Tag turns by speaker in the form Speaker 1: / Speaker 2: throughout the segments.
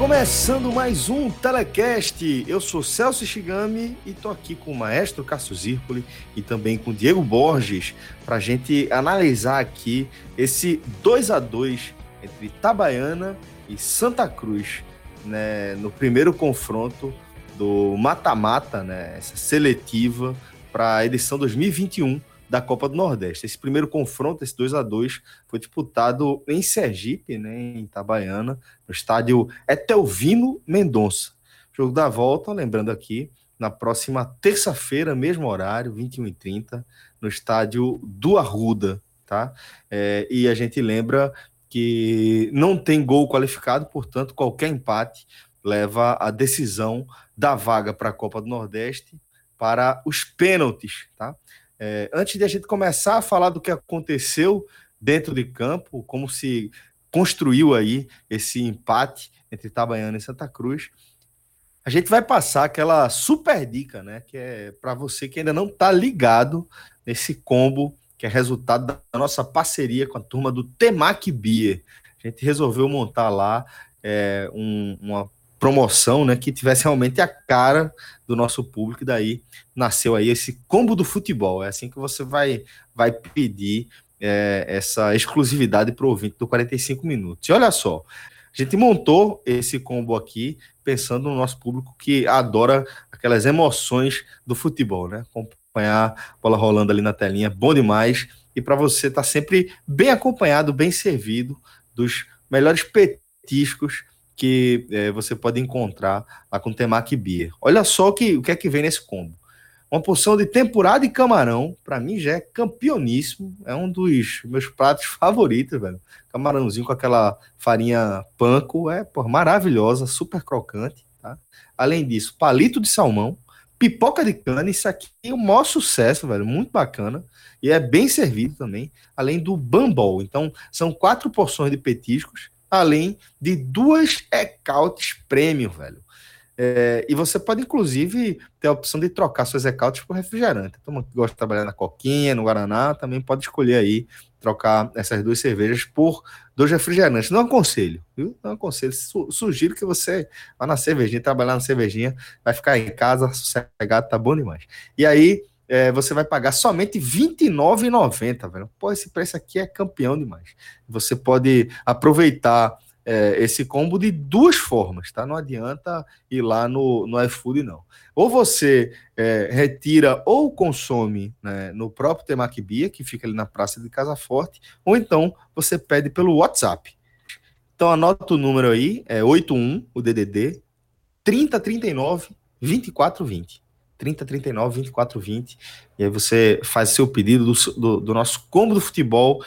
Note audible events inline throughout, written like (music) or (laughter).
Speaker 1: Começando mais um Telecast, eu sou Celso Shigami e tô aqui com o maestro Cássio Zirpoli e também com o Diego Borges para a gente analisar aqui esse 2 a 2 entre Itabaiana e Santa Cruz, né, no primeiro confronto do mata-mata, né, essa seletiva para a edição 2021 da Copa do Nordeste. Esse primeiro confronto, esse 2 a 2 foi disputado em Sergipe, né, em Itabaiana, no estádio Etelvino Mendonça. Jogo da volta, lembrando aqui, na próxima terça-feira, mesmo horário, 21h30, no estádio do Arruda, tá? É, e a gente lembra que não tem gol qualificado, portanto, qualquer empate leva a decisão da vaga para a Copa do Nordeste para os pênaltis, tá? É, antes de a gente começar a falar do que aconteceu dentro de campo, como se construiu aí esse empate entre Itabaiana e Santa Cruz, a gente vai passar aquela super dica, né? Que é para você que ainda não está ligado nesse combo que é resultado da nossa parceria com a turma do Temac Beer. A gente resolveu montar lá é, um, uma promoção, né, que tivesse realmente a cara do nosso público, daí nasceu aí esse combo do futebol. É assim que você vai, vai pedir é, essa exclusividade para o ouvinte do 45 minutos. E olha só, a gente montou esse combo aqui pensando no nosso público que adora aquelas emoções do futebol, né? Acompanhar a bola rolando ali na telinha, é bom demais. E para você estar tá sempre bem acompanhado, bem servido dos melhores petiscos que é, você pode encontrar lá com Temaki Beer. Olha só o que, o que é que vem nesse combo. Uma porção de temporada e camarão, para mim já é campeoníssimo, é um dos meus pratos (laughs) favoritos, velho. Camarãozinho com aquela farinha panko, é maravilhosa, super crocante, tá? Além disso, palito de salmão, pipoca de cana, isso aqui é o maior sucesso, velho, muito bacana. E é bem servido também, além do bambol. Então, são quatro porções de petiscos além de duas ecautes premium, velho. É, e você pode, inclusive, ter a opção de trocar suas ecautes por refrigerante. Mundo que gosta de trabalhar na Coquinha, no Guaraná, também pode escolher aí trocar essas duas cervejas por dois refrigerantes. Não aconselho, viu? Não aconselho. Sugiro que você vá na cervejinha, trabalhar na cervejinha, vai ficar em casa sossegado, tá bom demais. E aí, é, você vai pagar somente R$ 29,90, velho. Pô, esse preço aqui é campeão demais. Você pode aproveitar é, esse combo de duas formas, tá? Não adianta ir lá no, no iFood, não. Ou você é, retira ou consome né, no próprio Temac Bia, que fica ali na Praça de Casa Forte, ou então você pede pelo WhatsApp. Então anota o número aí, é 81, o DDD, 3039 2420. 30, 39, 24, 20. E aí você faz seu pedido do, do, do nosso combo do futebol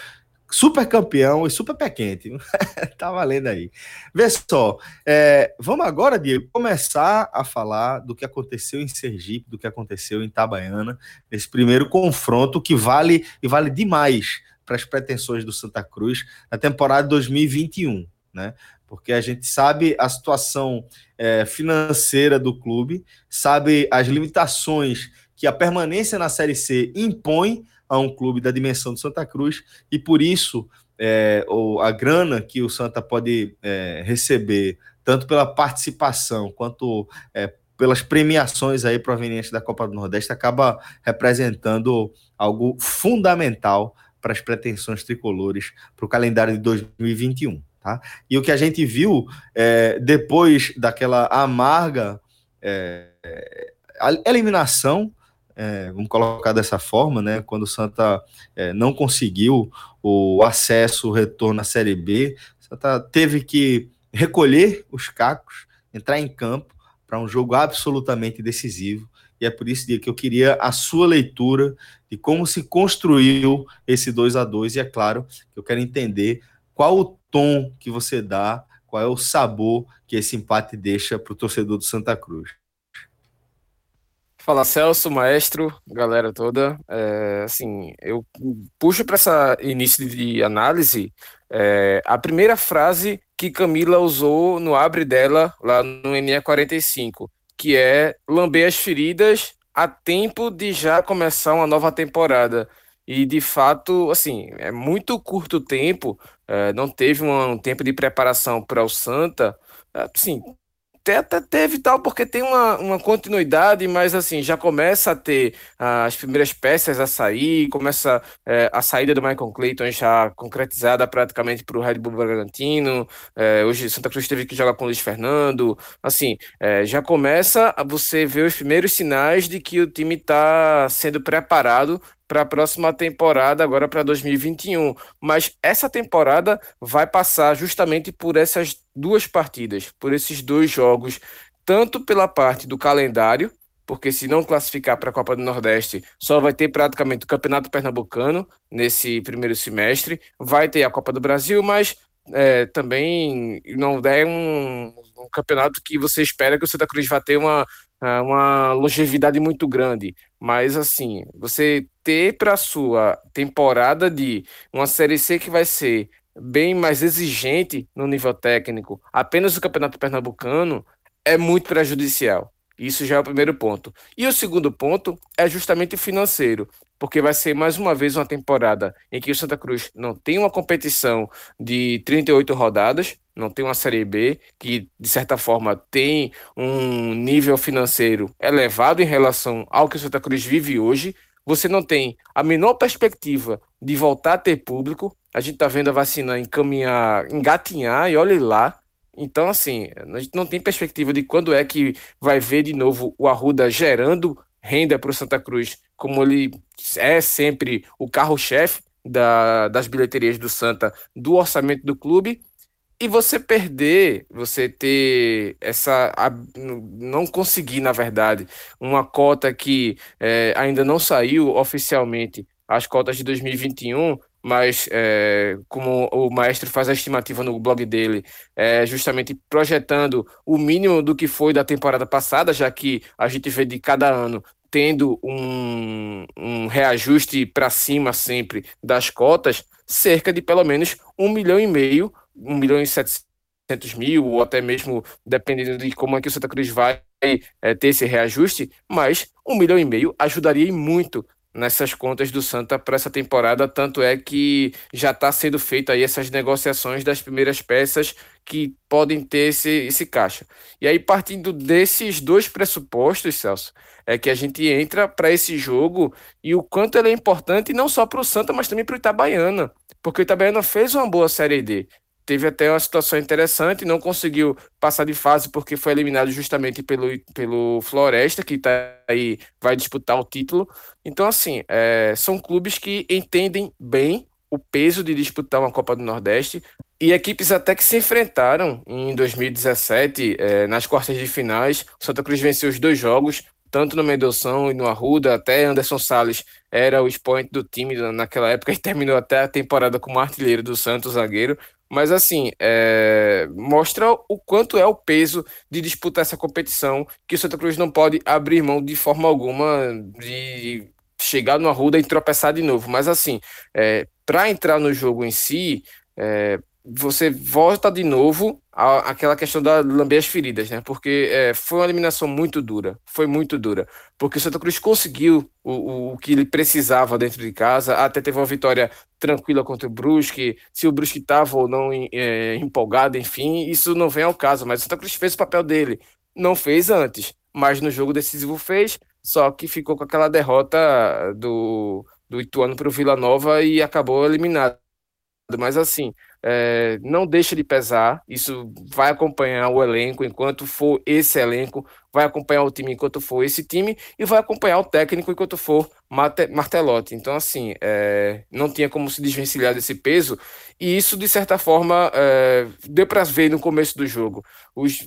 Speaker 1: super campeão e super pé quente. (laughs) tá valendo aí. Vê só, é, vamos agora, Diego, começar a falar do que aconteceu em Sergipe, do que aconteceu em Itabaiana, nesse primeiro confronto que vale e vale demais para as pretensões do Santa Cruz na temporada 2021, né? Porque a gente sabe a situação é, financeira do clube, sabe as limitações que a permanência na Série C impõe a um clube da dimensão do Santa Cruz, e por isso é, ou a grana que o Santa pode é, receber, tanto pela participação quanto é, pelas premiações aí provenientes da Copa do Nordeste, acaba representando algo fundamental para as pretensões tricolores para o calendário de 2021. Tá? E o que a gente viu é, depois daquela amarga é, eliminação é, vamos colocar dessa forma, né? Quando o Santa é, não conseguiu o acesso, o retorno à Série B, Santa teve que recolher os cacos, entrar em campo para um jogo absolutamente decisivo. E é por isso que eu queria a sua leitura de como se construiu esse 2 a 2 E é claro que eu quero entender qual o tom que você dá, qual é o sabor que esse empate deixa para o torcedor do Santa Cruz.
Speaker 2: Fala Celso, maestro, galera toda. É, assim, eu puxo para essa início de análise é, a primeira frase que Camila usou no abre dela lá no NE45, que é lamber as feridas a tempo de já começar uma nova temporada. E de fato, assim, é muito curto tempo, é, não teve um, tempo de preparação para o Santa. Assim, até, até teve tal, porque tem uma, uma continuidade, mas assim, já começa a ter ah, as primeiras peças a sair, começa é, a saída do Michael Clayton já concretizada praticamente para o Red Bull Bragantino. Hoje Santa Cruz teve que jogar com o Luiz Fernando. Assim, já começa a você ver os primeiros sinais de que o time está sendo preparado para a próxima temporada, agora para 2021. Mas essa temporada vai passar justamente por essas duas partidas, por esses dois jogos, tanto pela parte do calendário, porque se não classificar para a Copa do Nordeste, só vai ter praticamente o Campeonato Pernambucano nesse primeiro semestre, vai ter a Copa do Brasil, mas é, também não é um, um, campeonato que você espera que o Santa Cruz vá ter uma, uma longevidade muito grande. Mas assim, você ter para sua temporada de uma Série C que vai ser bem mais exigente no nível técnico, apenas o Campeonato Pernambucano, é muito prejudicial. Isso já é o primeiro ponto. E o segundo ponto é justamente financeiro, porque vai ser mais uma vez uma temporada em que o Santa Cruz não tem uma competição de 38 rodadas, não tem uma Série B, que de certa forma tem um nível financeiro elevado em relação ao que o Santa Cruz vive hoje. Você não tem a menor perspectiva de voltar a ter público. A gente está vendo a vacina encaminhar, engatinhar, e olhe lá. Então, assim, a gente não tem perspectiva de quando é que vai ver de novo o Arruda gerando renda para o Santa Cruz, como ele é sempre o carro-chefe da, das bilheterias do Santa, do orçamento do clube, e você perder, você ter essa. não conseguir, na verdade, uma cota que é, ainda não saiu oficialmente, as cotas de 2021, mas é, como o maestro faz a estimativa no blog dele, é, justamente projetando o mínimo do que foi da temporada passada, já que a gente vê de cada ano tendo um, um reajuste para cima sempre das cotas, cerca de pelo menos um milhão e meio 1 milhão e 700 mil, ou até mesmo dependendo de como é que o Santa Cruz vai é, ter esse reajuste, mas 1 milhão e meio ajudaria muito nessas contas do Santa para essa temporada, tanto é que já está sendo feita aí essas negociações das primeiras peças que podem ter esse, esse caixa. E aí, partindo desses dois pressupostos, Celso, é que a gente entra para esse jogo e o quanto ele é importante não só para o Santa, mas também para o Itabaiana, porque o Itabaiana fez uma boa Série D teve até uma situação interessante, não conseguiu passar de fase porque foi eliminado justamente pelo, pelo Floresta, que tá aí, vai disputar o título. Então, assim, é, são clubes que entendem bem o peso de disputar uma Copa do Nordeste e equipes até que se enfrentaram em 2017 é, nas quartas de finais. O Santa Cruz venceu os dois jogos, tanto no Mendonção e no Arruda, até Anderson Salles era o expoente do time naquela época e (laughs) terminou até a temporada como artilheiro do Santos, zagueiro. Mas assim, é... mostra o quanto é o peso de disputar essa competição, que o Santa Cruz não pode abrir mão de forma alguma de chegar no Arruda e tropeçar de novo. Mas assim, é... para entrar no jogo em si, é você volta de novo àquela questão da lamber as feridas, né? Porque é, foi uma eliminação muito dura, foi muito dura. Porque o Santa Cruz conseguiu o, o, o, que ele precisava dentro de casa, até teve uma vitória tranquila contra o Brusque, se o Brusque estava ou não é, empolgado, enfim, isso não vem ao caso, mas o Santa Cruz fez o papel dele, não fez antes, mas no jogo decisivo fez, só que ficou com aquela derrota do, do Ituano para o Vila Nova e acabou eliminado. Mas assim, é, não deixa de pesar, isso vai acompanhar o elenco enquanto for esse elenco, vai acompanhar o time enquanto for esse time e vai acompanhar o técnico enquanto for Martelotti. Então, assim, é, não tinha como se desvencilhar desse peso e isso, de certa forma, é, deu para ver no começo do jogo. Os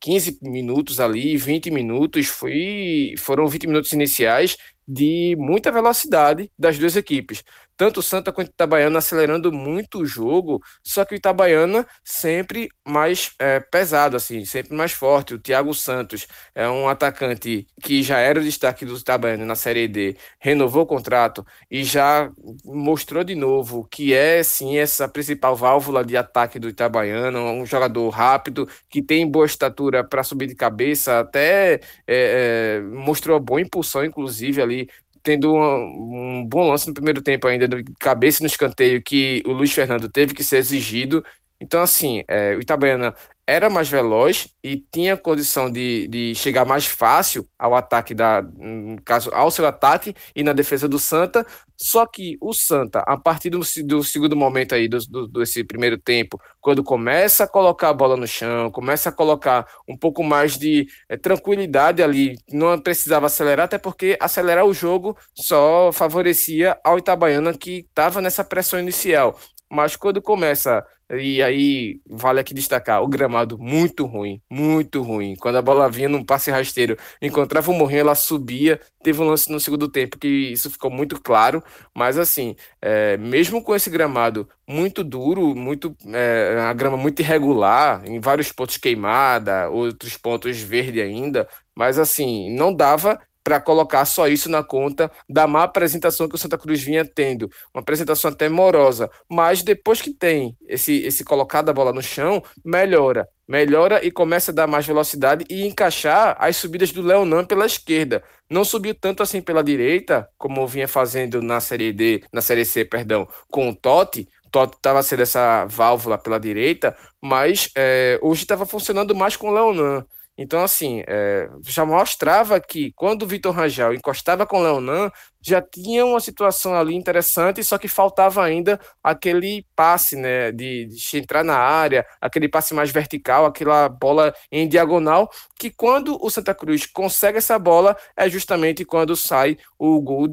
Speaker 2: 15 minutos ali, 20 minutos, foi, foram 20 minutos iniciais de muita velocidade das duas equipes tanto Santa quanto o Itabaiana acelerando muito o jogo, só que o Itabaiana sempre mais é, pesado, assim, sempre mais forte. O Thiago Santos é um atacante que já era o destaque do Itabaiana na Série D, renovou o contrato e já mostrou de novo que é, sim, essa principal válvula de ataque do Itabaiana, um jogador rápido, que tem boa estatura para subir de cabeça, até é, é, mostrou boa impulsão, inclusive, ali tendo um, um bom lance no primeiro tempo ainda, de cabeça no escanteio, que o Luiz Fernando teve que ser exigido. Então, assim, é, o Itabaiana era mais veloz e tinha condição de, de chegar mais fácil ao ataque da, no caso, ao seu ataque e na defesa do Santa. Só que o Santa, a partir do, do segundo momento aí, do, do, desse primeiro tempo, quando começa a colocar a bola no chão, começa a colocar um pouco mais de é, tranquilidade ali, não precisava acelerar, até porque acelerar o jogo só favorecia ao Itabaiana que estava nessa pressão inicial. Mas quando começa e aí, vale aqui destacar, o gramado muito ruim, muito ruim. Quando a bola vinha num passe rasteiro, encontrava o morrinho, ela subia. Teve um lance no segundo tempo que isso ficou muito claro. Mas assim, é, mesmo com esse gramado muito duro, muito é, a grama muito irregular, em vários pontos queimada, outros pontos verde ainda, mas assim, não dava para colocar só isso na conta da má apresentação que o Santa Cruz vinha tendo. Uma apresentação até morosa. Mas depois que tem esse, esse colocar da bola no chão, melhora. Melhora e começa a dar mais velocidade e encaixar as subidas do Leonan pela esquerda. Não subiu tanto assim pela direita, como vinha fazendo na Série D, na Série C, perdão, com o Totti. Totti estava sendo essa válvula pela direita, mas é, hoje estava funcionando mais com o Leonan. Então, assim, é, já mostrava que quando o Vitor Rangel encostava com o Leonan, já tinha uma situação ali interessante, só que faltava ainda aquele passe, né, de, de entrar na área, aquele passe mais vertical, aquela bola em diagonal, que quando o Santa Cruz consegue essa bola, é justamente quando sai o gol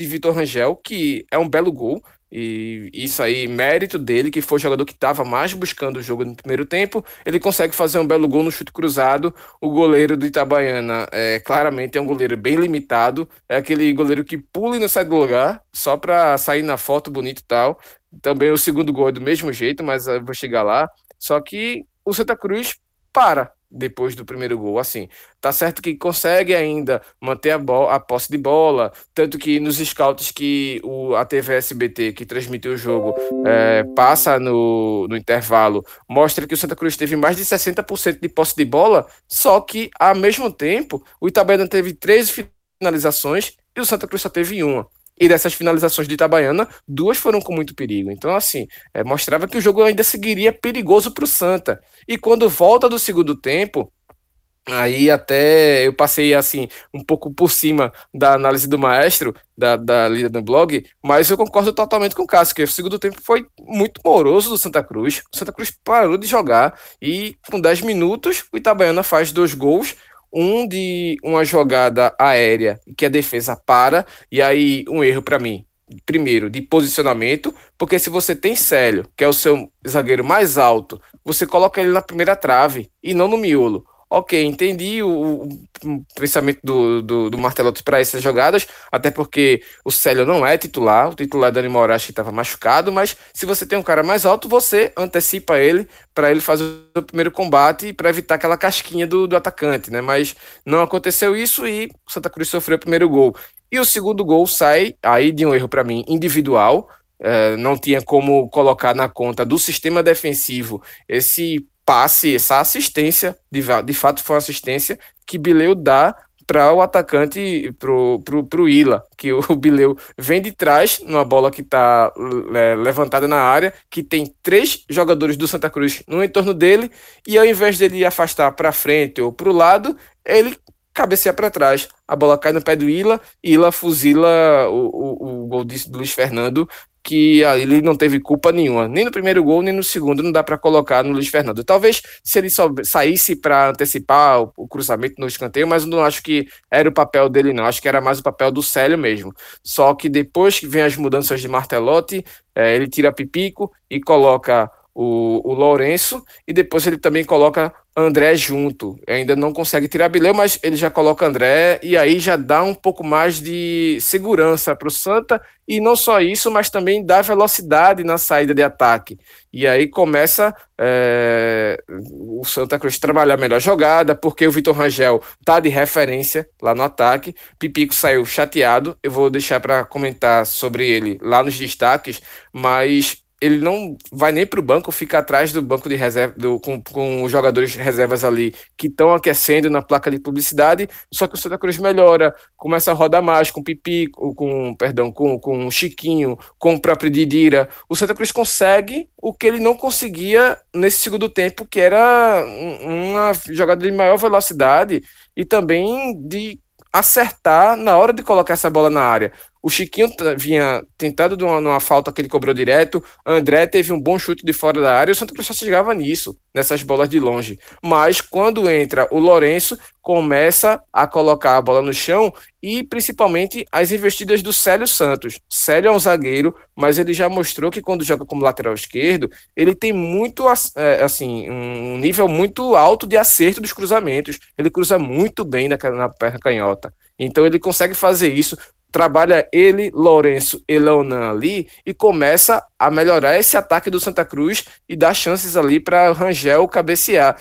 Speaker 2: de Vitor Rangel, que é um belo gol, e isso aí, mérito dele, que foi o jogador que estava mais buscando o jogo no primeiro tempo. Ele consegue fazer um belo gol no chute cruzado. O goleiro do Itabaiana é, claramente é um goleiro bem limitado. É aquele goleiro que pula e não sai do lugar, só para sair na foto bonito e tal. Também o segundo gol é do mesmo jeito, mas eu vou chegar lá. Só que o Santa Cruz para depois do primeiro gol. Assim, tá certo que consegue ainda manter a, bola, a posse de bola, tanto que nos scouts que o, a TV SBT, que transmitiu o jogo, é, passa no, no intervalo, mostra que o Santa Cruz teve mais de 60% de posse de bola, só que, ao mesmo tempo, o Itabaiana teve três finalizações e o Santa Cruz só teve uma. E dessas finalizações de Itabaiana, duas foram com muito perigo. Então, assim, é, mostrava que o jogo ainda seguiria perigoso para o Santa. E quando volta do segundo tempo, Aí até eu passei assim um pouco por cima da análise do maestro, da, da lida do blog, mas eu concordo totalmente com o Cássio, que o segundo tempo foi muito moroso do Santa Cruz. O Santa Cruz parou de jogar e com 10 minutos o Itabaiana faz dois gols um de uma jogada aérea que a defesa para, e aí um erro para mim. Primeiro, de posicionamento, porque se você tem Célio, que é o seu zagueiro mais alto, você coloca ele na primeira trave e não no miolo. Ok, entendi o, o pensamento do, do, do Martelotti para essas jogadas, até porque o Célio não é titular, o titular Dani Moraes que estava machucado, mas se você tem um cara mais alto, você antecipa ele para ele fazer o primeiro combate para evitar aquela casquinha do, do atacante, né? Mas não aconteceu isso e o Santa Cruz sofreu o primeiro gol. E o segundo gol sai aí de um erro para mim individual, é, não tinha como colocar na conta do sistema defensivo esse passe, essa assistência, de, de fato foi uma assistência que Bileu dá para o atacante, pro, pro, pro Ila, que o Bileu vem de trás, numa bola que está é, levantada na área, que tem três jogadores do Santa Cruz no entorno dele, e ao invés dele afastar para frente ou para o lado, ele cabeceia para trás. A bola cai no pé do Ila, Ila fuzila o, o, o gol de Luiz Fernando que ele não teve culpa nenhuma, nem no primeiro gol, nem no segundo, não dá para colocar no Luiz Fernando. Talvez se ele só saísse para antecipar o, cruzamento no escanteio, mas não acho que era o papel dele, não. Acho que era mais o papel do Célio mesmo. Só que depois que vem as mudanças de Martelotti, é, ele tira Pipico e coloca o, o Lourenço, e depois ele também coloca André junto. Ainda não consegue tirar Bileu, mas ele já coloca André, e aí já dá um pouco mais de segurança para o Santa, e não só isso, mas também dá velocidade na saída de ataque. E aí começa é, o Santa Cruz trabalhar melhor jogada, porque o Vitor Rangel tá de referência lá no ataque. Pipico saiu chateado, eu vou deixar para comentar sobre ele lá nos destaques, mas ele não vai nem para o banco, fica atrás do banco de reserva, do, com, com os jogadores reservas ali que estão aquecendo na placa de publicidade, só que o Santa Cruz melhora, começa a rodar mais com Pipi, com, perdão, com, com Chiquinho, com o próprio Didira. O Santa Cruz consegue o que ele não conseguia nesse segundo tempo, que era uma jogada de maior velocidade e também de acertar na hora de colocar essa bola na área. O Chiquinho vinha tentado numa, numa, falta que ele cobrou direto. André teve um bom chute de fora da área. O Santa Cruz só chegava nisso, nessas bolas de longe. Mas quando entra o Lourenço, começa a colocar a bola no chão e principalmente as investidas do Célio Santos. Célio é um zagueiro, mas ele já mostrou que quando joga como lateral esquerdo, ele tem muito, é, assim, um nível muito alto de acerto dos cruzamentos. Ele cruza muito bem na, na perna canhota. Então ele consegue fazer isso trabalha ele, Lourenço e Leonan ali e começa a melhorar esse ataque do Santa Cruz e dar chances ali para Rangel cabecear.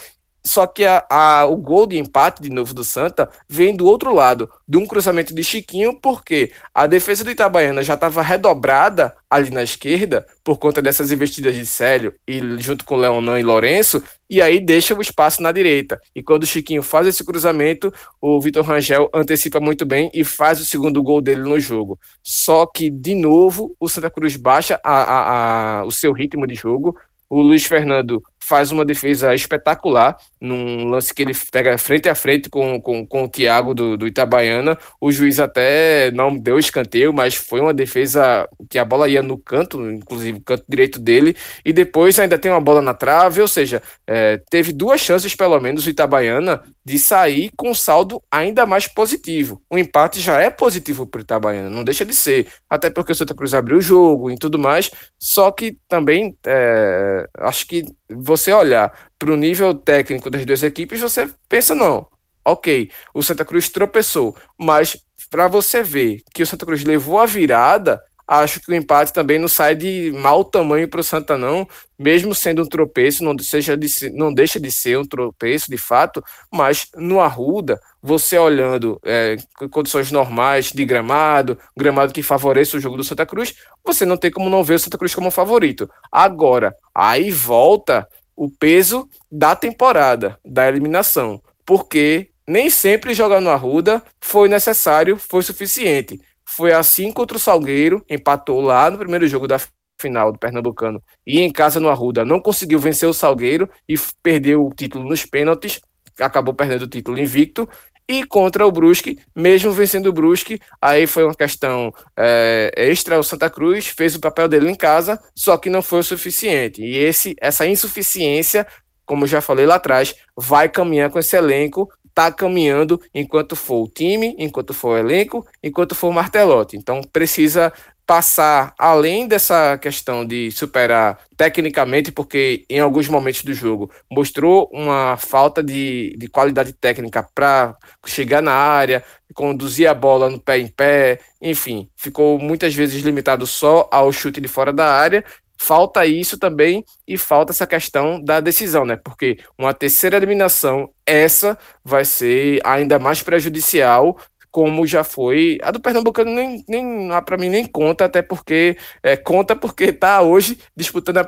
Speaker 2: Só que a, a, o gol de empate de novo do Santa vem do outro lado, de um cruzamento de Chiquinho, porque a defesa do Itabaiana já estava redobrada ali na esquerda, por conta dessas investidas de Célio, e junto com Leonan e Lourenço, e aí deixa o espaço na direita. E quando o Chiquinho faz esse cruzamento, o Vitor Rangel antecipa muito bem e faz o segundo gol dele no jogo. Só que, de novo, o Santa Cruz baixa a, a, o seu ritmo de jogo, o Luiz Fernando faz uma defesa espetacular num lance que ele pega frente a frente com, com, com o Thiago do, do Itabaiana. O juiz até não deu escanteio, mas foi uma defesa que a bola ia no canto, inclusive canto direito dele, e depois ainda tem uma bola na trave, ou seja, é, teve duas chances pelo menos o Itabaiana de sair com saldo ainda mais positivo. O empate já é positivo para o Itabaiana, não deixa de ser, até porque o Santa Cruz abriu o jogo e tudo mais, só que também é, acho que você olhar para o nível técnico das duas equipes, você pensa, não, ok, o Santa Cruz tropeçou, mas para você ver que o Santa Cruz levou a virada, acho que o empate também não sai de mau tamanho para o Santa, não, mesmo sendo um tropeço, não, seja de, não deixa de ser um tropeço de fato, mas no Arruda, você olhando é, condições normais de gramado, gramado que favoreça o jogo do Santa Cruz, você não tem como não ver o Santa Cruz como favorito. Agora, aí volta o peso da temporada, da eliminação, porque nem sempre jogar no Arruda foi necessário, foi suficiente. Foi assim contra o Salgueiro, empatou lá no primeiro jogo da final do Pernambucano e em casa no Arruda não conseguiu vencer o Salgueiro e perdeu o título nos pênaltis, acabou perdendo o título invicto e contra o Brusque, mesmo vencendo o Brusque, aí foi uma questão é, extra. O Santa Cruz fez o papel dele em casa, só que não foi o suficiente. E esse, essa insuficiência, como já falei lá atrás, vai caminhar com esse elenco, tá caminhando enquanto for o time, enquanto for o elenco, enquanto for o martelote. Então precisa passar além dessa questão de superar tecnicamente, porque em alguns momentos do jogo mostrou uma falta de, de qualidade técnica para chegar na área, conduzir a bola no pé em pé, enfim, ficou muitas vezes limitado só ao chute de fora da área. Falta isso também e falta essa questão da decisão, né? Porque uma terceira eliminação, essa vai ser ainda mais prejudicial como já foi. A do Pernambucano nem, nem para mim nem conta, até porque é, conta porque está hoje disputando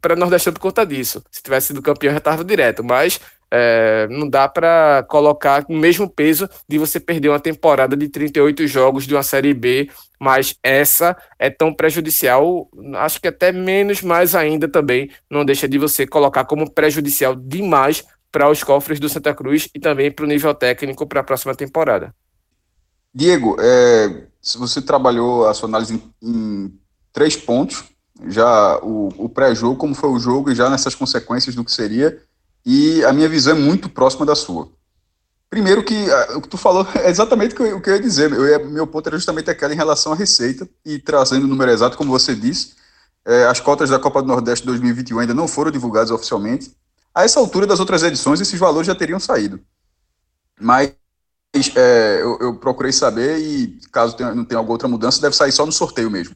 Speaker 2: para Nordestino por conta disso. Se tivesse sido campeão, já estava direto, mas é, não dá para colocar o mesmo peso de você perder uma temporada de 38 jogos de uma Série B, mas essa é tão prejudicial, acho que até menos mais ainda também, não deixa de você colocar como prejudicial demais para os cofres do Santa Cruz e também para o nível técnico para a próxima temporada.
Speaker 3: Diego, é, se você trabalhou a sua análise em, em três pontos, já o, o pré-jogo, como foi o jogo e já nessas consequências do que seria, e a minha visão é muito próxima da sua. Primeiro que o que tu falou (laughs) é exatamente o que eu, ia dizer. Eu meu ponto era justamente aquela em relação à receita e trazendo o número exato, como você disse, é, as cotas da Copa do Nordeste 2021 ainda não foram divulgadas oficialmente. A essa altura das outras edições, esses valores já teriam saído. Mas é, eu, eu, procurei saber e caso tenha, não tenha alguma outra mudança, deve sair só no sorteio mesmo,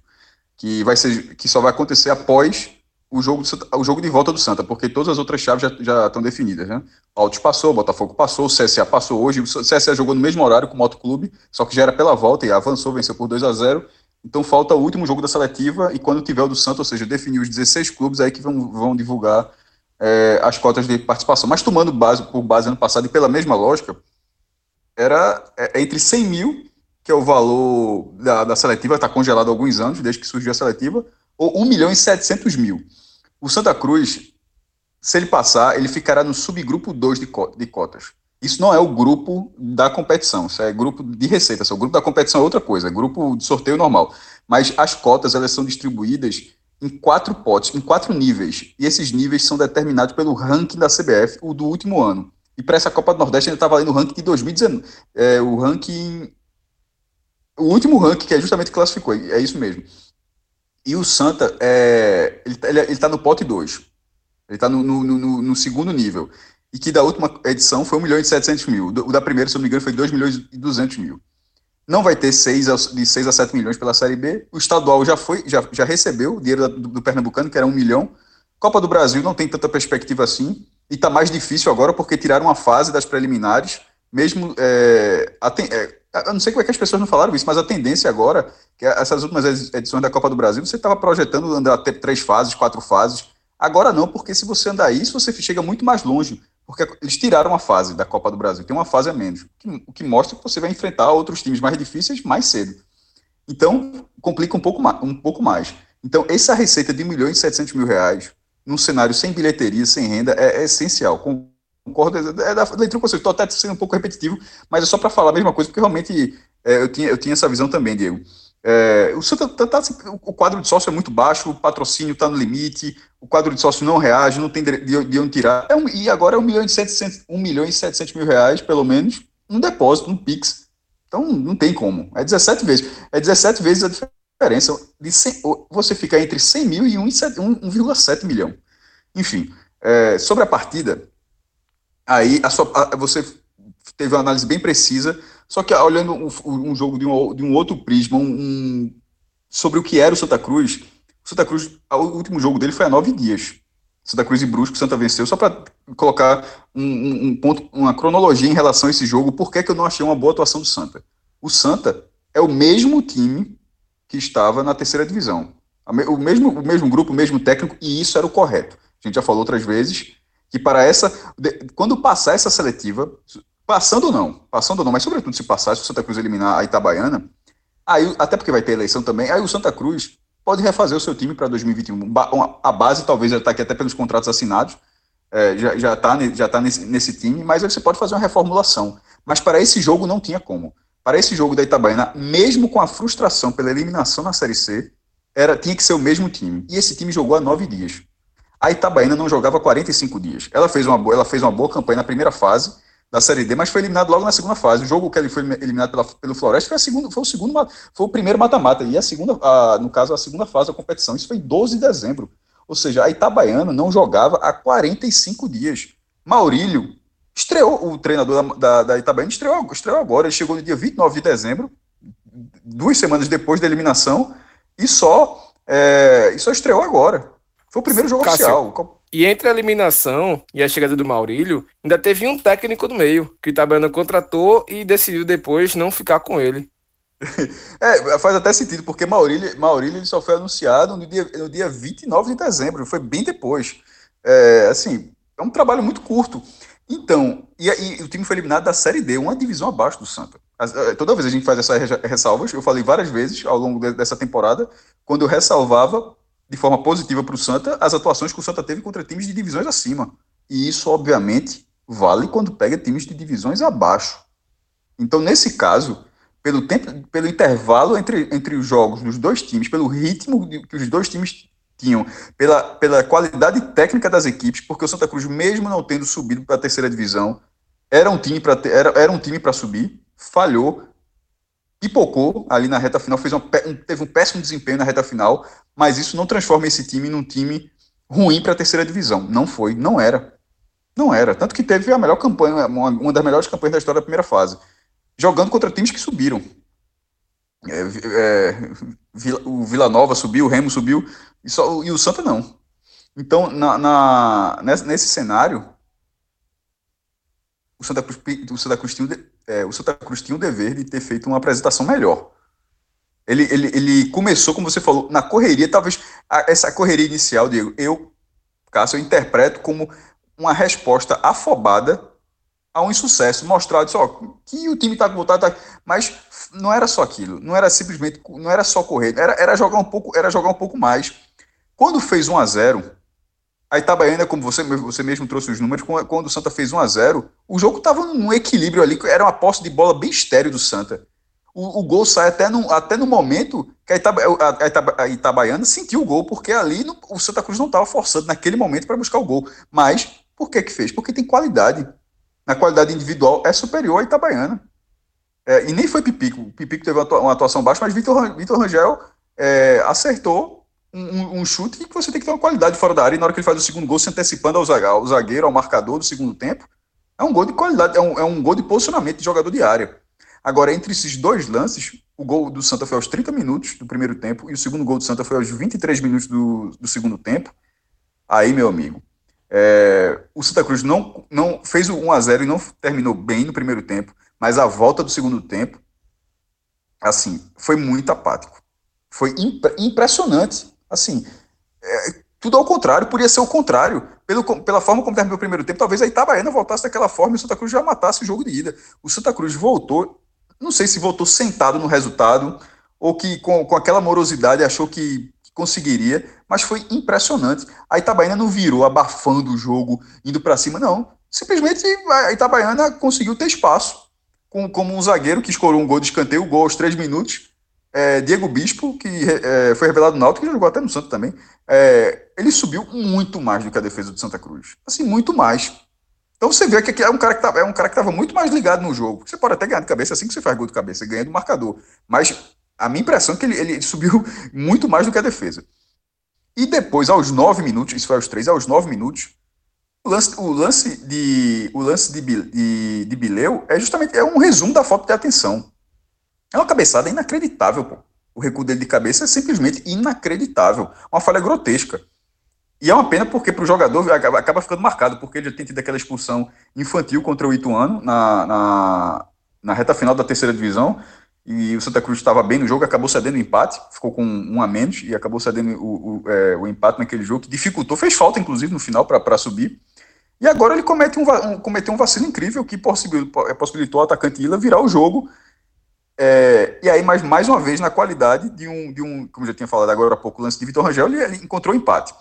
Speaker 3: que vai ser que só vai acontecer após o jogo, o jogo de volta do Santa, porque todas as outras chaves já, já estão definidas, né? O Altos passou, o Botafogo passou, o CSA passou hoje, o CSA jogou no mesmo horário com o Moto Clube, só que já era pela volta e avançou, venceu por 2 a 0 então falta o último jogo da seletiva e quando tiver o do Santa, ou seja, definir os 16 clubes aí que vão, vão divulgar é, as cotas de participação. Mas tomando base por base ano passado e pela mesma lógica, era é, entre 100 mil, que é o valor da, da seletiva, está congelado há alguns anos, desde que surgiu a seletiva, ou 1 milhão e 700 mil. O Santa Cruz, se ele passar, ele ficará no subgrupo 2 de, de cotas. Isso não é o grupo da competição, isso é grupo de receita. O grupo da competição é outra coisa, é grupo de sorteio normal. Mas as cotas elas são distribuídas em quatro potes, em quatro níveis. E esses níveis são determinados pelo ranking da CBF, o do último ano. E para essa Copa do Nordeste ainda está valendo o ranking de 2019. É, o ranking. O último ranking que é justamente classificou, é isso mesmo. E o Santa, é, ele está tá no pote 2. Ele está no, no, no, no, segundo nível. E que da última edição foi 1 milhão e 700 mil. O da primeira, se não me engano, foi 2 milhões e 200 mil. Não vai ter 6 de 6 a 7 milhões pela Série B. O estadual já foi, já, já recebeu o dinheiro do, do Pernambucano, que era 1 milhão. Copa do Brasil não tem tanta perspectiva assim. E está mais difícil agora porque tiraram uma fase das preliminares. Mesmo. É, a, é, eu não sei como é que as pessoas não falaram isso, mas a tendência agora, que essas últimas edições da Copa do Brasil, você estava projetando andar até três fases, quatro fases. Agora não, porque se você andar isso, você chega muito mais longe. Porque eles tiraram uma fase da Copa do Brasil, tem uma fase a menos. O que mostra que você vai enfrentar outros times mais difíceis mais cedo. Então, complica um pouco mais. Um pouco mais. Então, essa receita de 1 milhão e 700 mil reais, num cenário sem bilheteria, sem renda, é, é essencial. Concordo, é da leitura com você. Estou até sendo um pouco repetitivo, mas é só para falar a mesma coisa, porque realmente é, eu, tinha, eu tinha essa visão também, Diego. É, o, Santa, tá, tá, o quadro de sócio é muito baixo, o patrocínio está no limite, o quadro de sócio não reage, não tem de, de onde tirar. É um, e agora é 1 milhão, e 700, 1 milhão e 700 mil reais, pelo menos, um depósito, um PIX. Então não tem como. É 17 vezes. É 17 vezes a diferença. De 100, você fica entre 100 mil e 1,7 milhão. Enfim, é, sobre a partida, aí a sua, a, você teve uma análise bem precisa, só que olhando um, um jogo de um, de um, outro prisma, um, sobre o que era o Santa Cruz, o Santa Cruz, o último jogo dele foi há nove dias. Santa Cruz e Brusco, Santa venceu, só para colocar um, um, ponto, uma cronologia em relação a esse jogo, por que, que eu não achei uma boa atuação do Santa? O Santa é o mesmo time que estava na terceira divisão. O mesmo, o mesmo grupo, o mesmo técnico, e isso era o correto. A gente já falou outras vezes que para essa. Quando passar essa seletiva, passando ou não, passando ou não, mas sobretudo se passar, se o Santa Cruz eliminar a Itabaiana, aí, até porque vai ter eleição também, aí o Santa Cruz pode refazer o seu time para 2021. A base talvez já está aqui até pelos contratos assinados, é, já está já tá, já tá nesse, nesse time, mas aí você pode fazer uma reformulação. Mas para esse jogo não tinha como. Para esse jogo da Itabaiana, mesmo com a frustração pela eliminação na Série C, era, tinha que ser o mesmo time. E esse time jogou há nove dias. A Itabaiana não jogava 45 dias. Ela fez uma boa, ela fez uma boa campanha na primeira fase da Série D, mas foi eliminado logo na segunda fase. O jogo que ele foi eliminado pela, pelo Floresta foi, a segunda, foi o segundo, foi o primeiro mata-mata e a segunda, a, no caso a segunda fase da competição. Isso foi em 12 de dezembro. Ou seja, a Itabaiana não jogava há 45 dias. Maurílio estreou, o treinador da, da, da Itabaiana estreou, estreou agora. Ele chegou no dia 29 de dezembro, duas semanas depois da eliminação, e só, é, e só estreou agora. Foi o primeiro jogo Cássio, oficial.
Speaker 2: E entre a eliminação e a chegada do Maurílio, ainda teve um técnico no meio, que o Itabaiana contratou e decidiu depois não ficar com ele. (laughs)
Speaker 3: é, faz até sentido, porque Maurílio, Maurílio ele só foi anunciado no dia, no dia 29 de dezembro, foi bem depois. É, assim, é um trabalho muito curto. Então, e, e, o time foi eliminado da Série D, uma divisão abaixo do Santa. É, toda vez a gente faz essas ressalvas, eu falei várias vezes ao longo dessa temporada, quando eu ressalvava de forma positiva para o Santa as atuações que o Santa teve contra times de divisões acima. E isso, obviamente, vale quando pega times de divisões abaixo. Então, nesse caso, pelo tempo, pelo intervalo entre, entre os jogos dos dois times, pelo ritmo que os dois times tinham, pela, pela qualidade técnica das equipes, porque o Santa Cruz, mesmo não tendo subido para a terceira divisão, era um time para era, era um time para subir, falhou, pipocou ali na reta final, fez um, teve um péssimo desempenho na reta final, mas isso não transforma esse time num time ruim para a terceira divisão. Não foi, não era. Não era. Tanto que teve a melhor campanha, uma, uma das melhores campanhas da história da primeira fase. Jogando contra times que subiram. É, é, o Vila Nova subiu, o Remo subiu, e, só, e o Santa não. Então, na, na nesse, nesse, cenário, o Santa Cruz, o Santa Cruz, tinha, é, o Santa Cruz tinha o dever de ter feito uma apresentação melhor. Ele, ele, ele começou, como você falou, na correria, talvez a, essa correria inicial, Diego, eu, Cássio, eu interpreto como uma resposta afobada a um insucesso, mostrar só que o time está voltado, tá, mas não era só aquilo, não era simplesmente, não era só correr, era, era jogar um pouco, era jogar um pouco mais. Quando fez 1 a 0 a Itabaiana, como você, você mesmo trouxe os números, quando o Santa fez 1 a 0 o jogo estava num equilíbrio ali, era uma posse de bola bem estéreo do Santa. O, o, gol sai até no, até no momento que a, Itaba, a, Itaba, a Itabaiana sentiu o gol, porque ali no, o Santa Cruz não estava forçando naquele momento para buscar o gol. Mas por que que fez? Porque tem qualidade. Na qualidade individual é superior à Itabaiana. É, e nem foi Pipico. O Pipico teve uma atuação baixa, mas Vitor, Vitor Rangel é, acertou um, um, chute que você tem que ter uma qualidade fora da área. E na hora que ele faz o segundo gol, se antecipando ao zagueiro, ao marcador do segundo tempo, é um gol de qualidade, é um, é um gol de posicionamento de jogador de área. Agora, entre esses dois lances, o gol do Santa foi aos 30 minutos do primeiro tempo e o segundo gol do Santa foi aos 23 minutos do, do segundo tempo. Aí, meu amigo, é, o Santa Cruz não, não fez o 1 a 0 e não terminou bem no primeiro tempo, mas a volta do segundo tempo, assim, foi muito apático. Foi imp impressionante. Assim, é, tudo ao contrário, podia ser o contrário. Pelo, pela forma como terminou o primeiro tempo, talvez a Itabaiana voltasse daquela forma e o Santa Cruz já matasse o jogo de ida. O Santa Cruz voltou, não sei se voltou sentado no resultado, ou que com, com aquela morosidade achou que conseguiria, mas foi impressionante. A Itabaiana não virou abafando o jogo, indo para cima, não. Simplesmente a Itabaiana conseguiu ter espaço, com, como um zagueiro que escorou um gol de escanteio, o gol aos três minutos. É, Diego Bispo, que é, foi revelado no Náutico, que jogou até no Santos também, é, ele subiu muito mais do que a defesa do Santa Cruz. Assim, muito mais. Então você vê que é um cara que tá, é um cara que estava muito mais ligado no jogo. Você pode até ganhar de cabeça assim que você faz gol de cabeça, ganha do marcador. Mas a minha impressão é que ele, ele subiu (laughs) muito mais do que a defesa. E depois, aos nove minutos, isso foi aos três, aos nove minutos, o lance, o lance de o lance de, de, de Bileu é justamente é um resumo da falta de atenção. É uma cabeçada inacreditável, pô. O recuo dele de cabeça é simplesmente inacreditável. Uma falha grotesca. E é uma pena porque para o jogador acaba, ficando marcado, porque ele já tem tido aquela expulsão infantil contra o Ituano na, na, na reta final da terceira divisão e o Santa Cruz estava bem no jogo, acabou cedendo o empate, ficou com um a menos e acabou cedendo o, o, é, o empate naquele jogo, que dificultou, fez falta, inclusive, no final para subir. E agora ele comete um, um, cometeu um vacilo incrível que possibilitou, possibilitou o atacante Ila virar o jogo. É, e aí, mais, mais uma vez, na qualidade de um, de um, como já tinha falado agora há pouco, o lance de Vitor Rangel, ele, ele encontrou o empate.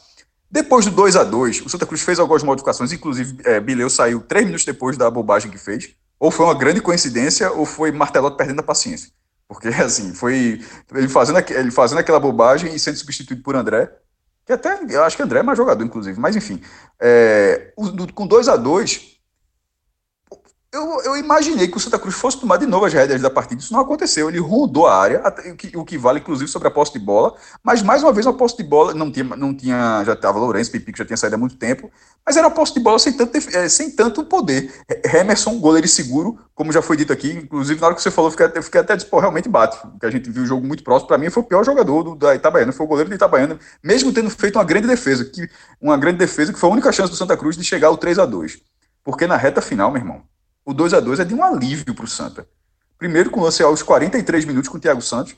Speaker 3: Depois do 2 a 2 o Santa Cruz fez algumas modificações, inclusive é, Bileu saiu três minutos depois da bobagem que fez. Ou foi uma grande coincidência, ou foi Martelotti perdendo a paciência. Porque, (laughs) assim, foi ele fazendo, ele fazendo aquela bobagem e sendo substituído por André, que até, eu acho que André é mais jogador, inclusive, mas enfim. É, com 2 a 2 eu, eu, imaginei que o Santa Cruz fosse tomar de novo as rédeas da partida. Isso não aconteceu. Ele rondou a área, o que, o que vale, inclusive, sobre a posse de bola. Mas, mais uma vez, uma posse de bola. Não tinha, não tinha já estava Lourenço, Pipico já tinha saído há muito tempo. Mas era uma posse de bola sem tanto, é, sem tanto poder. Emerson, goleiro seguro, como já foi dito aqui. Inclusive, na hora que você falou, fiquei, fiquei até disse, pô, realmente bate. Porque a gente viu o jogo muito próximo. Para mim, foi o pior jogador do, da Itabaiana. Foi o goleiro da Itabaiana, mesmo tendo feito uma grande defesa. Que, uma grande defesa que foi a única chance do Santa Cruz de chegar ao 3 a 2 Porque na reta final, meu irmão o 2 a 2 é de um alívio para o Santa. Primeiro com o lance aos 43 minutos com o Thiago Santos.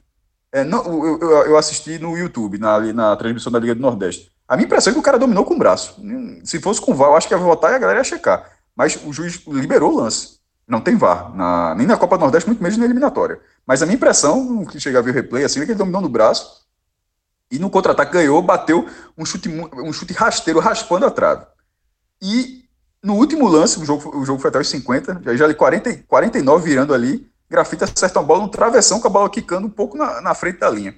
Speaker 3: É, não, eu, eu, eu, assisti no YouTube, na, na transmissão da Liga do Nordeste. A minha impressão é que o cara dominou com o braço. Se fosse com VAR, eu acho que ia votar e a galera ia checar. Mas o juiz liberou o lance. Não tem VAR, na, nem na Copa do Nordeste, muito menos na eliminatória. Mas a minha impressão, que chega a ver o replay, assim, é que ele dominou no braço e no contra-ataque ganhou, bateu um chute, um chute rasteiro, raspando a trave. E no último lance, o jogo, o jogo foi até os 50, já, já 40, 49 virando ali, Grafite acerta uma bola no travessão com a bola quicando um pouco na, na frente da linha.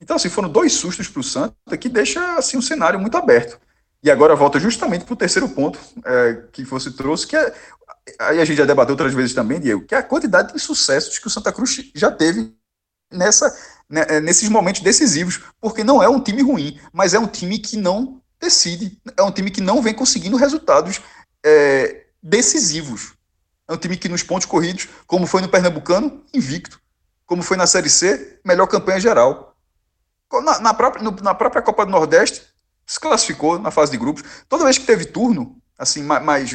Speaker 3: Então, assim, foram dois sustos para o Santa que deixa assim, um cenário muito aberto. E agora volta justamente para o terceiro ponto é, que você trouxe, que é. Aí a gente já debateu outras vezes também, Diego, que é a quantidade de sucessos que o Santa Cruz já teve nessa, né, é, nesses momentos decisivos. Porque não é um time ruim, mas é um time que não decide. É um time que não vem conseguindo resultados é, decisivos. É um time que nos pontos corridos, como foi no Pernambucano, invicto. Como foi na Série C, melhor campanha geral. Na, na, própria, no, na própria Copa do Nordeste, se classificou na fase de grupos. Toda vez que teve turno, assim, mais,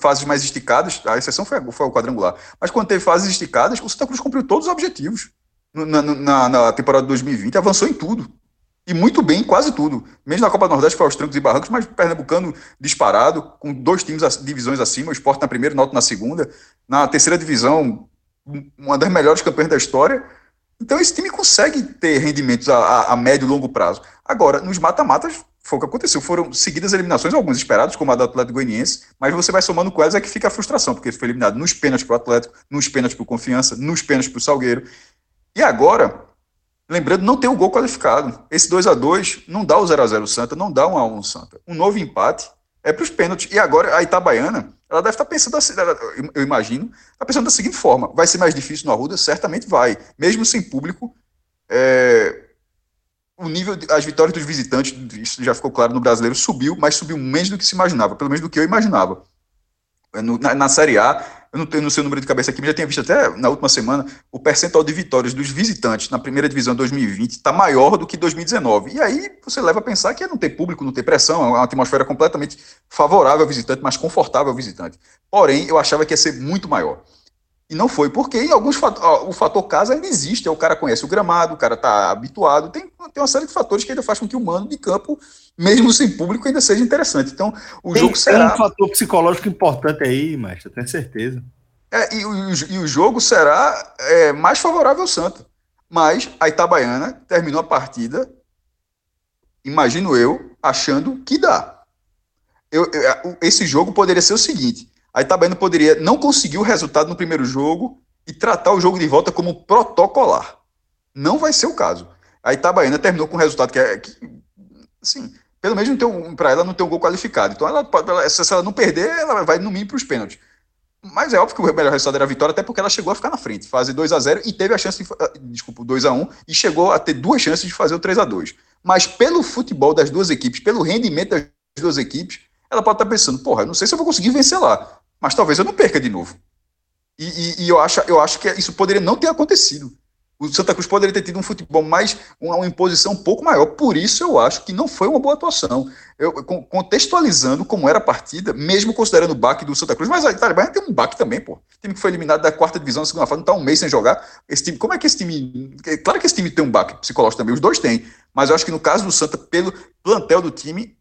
Speaker 3: fases mais esticadas, a exceção foi, foi o quadrangular, mas quando teve fases esticadas, o Santa Cruz cumpriu todos os objetivos na, na, na temporada de 2020, avançou em tudo. E muito bem, quase tudo. Mesmo na Copa do Nordeste foi aos trancos e barrancos, mas Pernambucano disparado, com dois times, divisões acima, o Sport na primeira, o Náutico na segunda. Na terceira divisão, uma das melhores campanhas da história. Então esse time consegue ter rendimentos a, a, a médio e longo prazo. Agora, nos mata-matas, foi o que aconteceu. Foram seguidas eliminações, alguns esperados, como a do Atlético Goianiense, mas você vai somando com elas é que fica a frustração, porque foi eliminado nos pênaltis para o Atlético, nos pênaltis para o Confiança, nos pênaltis para o Salgueiro. E agora, lembrando, não tem o gol qualificado. Esse 2 a 2 não dá o 0 a 0 Santa, não dá um a 1 Santa. Um novo empate é para os pênaltis. E agora a Itabaiana, ela deve estar tá pensando, assim, eu imagino, está pensando da seguinte forma: vai ser mais difícil no Arruda? Certamente vai. Mesmo sem público, é, o nível, as vitórias dos visitantes, isso já ficou claro no brasileiro, subiu, mas subiu menos do que se imaginava, pelo menos do que eu imaginava. Na, na Série A, eu não tenho no seu número de cabeça aqui, mas já tinha visto até na última semana, o percentual de vitórias dos visitantes na primeira divisão 2020 está maior do que 2019. E aí você leva a pensar que é não ter público, não ter pressão, é uma atmosfera completamente favorável ao visitante, mais confortável ao visitante. Porém, eu achava que ia ser muito maior. E não foi, porque em alguns o fator casa ainda existe. É o cara conhece o gramado, o cara está habituado. Tem, tem uma série de fatores que ainda faz com que o mano de campo, mesmo sem público, ainda seja interessante. Então, o tem, jogo será.
Speaker 1: Tem um fator psicológico importante aí, mestre, tenho certeza.
Speaker 3: É, e, o, e o jogo será é, mais favorável ao Santa. Mas a Itabaiana terminou a partida, imagino eu, achando que dá. Eu, eu, esse jogo poderia ser o seguinte: a Itabaiana poderia não conseguir o resultado no primeiro jogo e tratar o jogo de volta como protocolar. Não vai ser o caso. A Itabaiana terminou com um resultado que é. Que, assim, pelo menos para ela não ter um gol qualificado. Então, ela, ela, se ela não perder, ela vai no mínimo para os pênaltis. Mas é óbvio que o melhor resultado era a vitória, até porque ela chegou a ficar na frente, fazer 2 a 0 e teve a chance de. Ah, desculpa, 2 a 1 e chegou a ter duas chances de fazer o 3 a 2 Mas pelo futebol das duas equipes, pelo rendimento das duas equipes, ela pode estar pensando, porra, não sei se eu vou conseguir vencer lá mas talvez eu não perca de novo. E, e, e, eu, acho, eu acho que isso poderia não ter acontecido. O Santa Cruz poderia ter tido um futebol mais, uma, imposição um pouco maior. Por isso eu acho que não foi uma boa atuação. Eu, contextualizando como era a partida, mesmo considerando o baque do Santa Cruz, mas a Itália tem um baque também, pô. O time que foi eliminado da quarta divisão na segunda fase, não está um mês sem jogar. Esse time, como é que esse time. Claro que esse time tem um baque psicológico também, os dois têm. Mas eu acho que no caso do Santa, pelo plantel do time,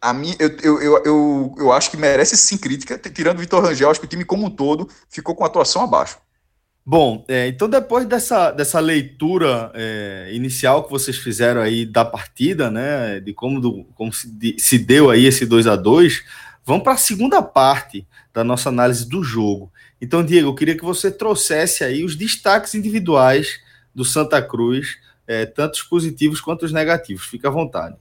Speaker 3: a mim, eu, eu, eu, eu, eu acho que merece sim crítica. Tirando o Vitor Rangel, acho que o time como um todo ficou com atuação abaixo.
Speaker 1: Bom, é, então depois dessa, dessa leitura é, inicial que vocês fizeram aí da partida, né, de como, do, como se, de, se deu aí esse 2 a 2 vamos para a segunda parte da nossa análise do jogo. Então, Diego, eu queria que você trouxesse aí os destaques individuais do Santa Cruz, é, tanto os positivos quanto os negativos. Fica à vontade.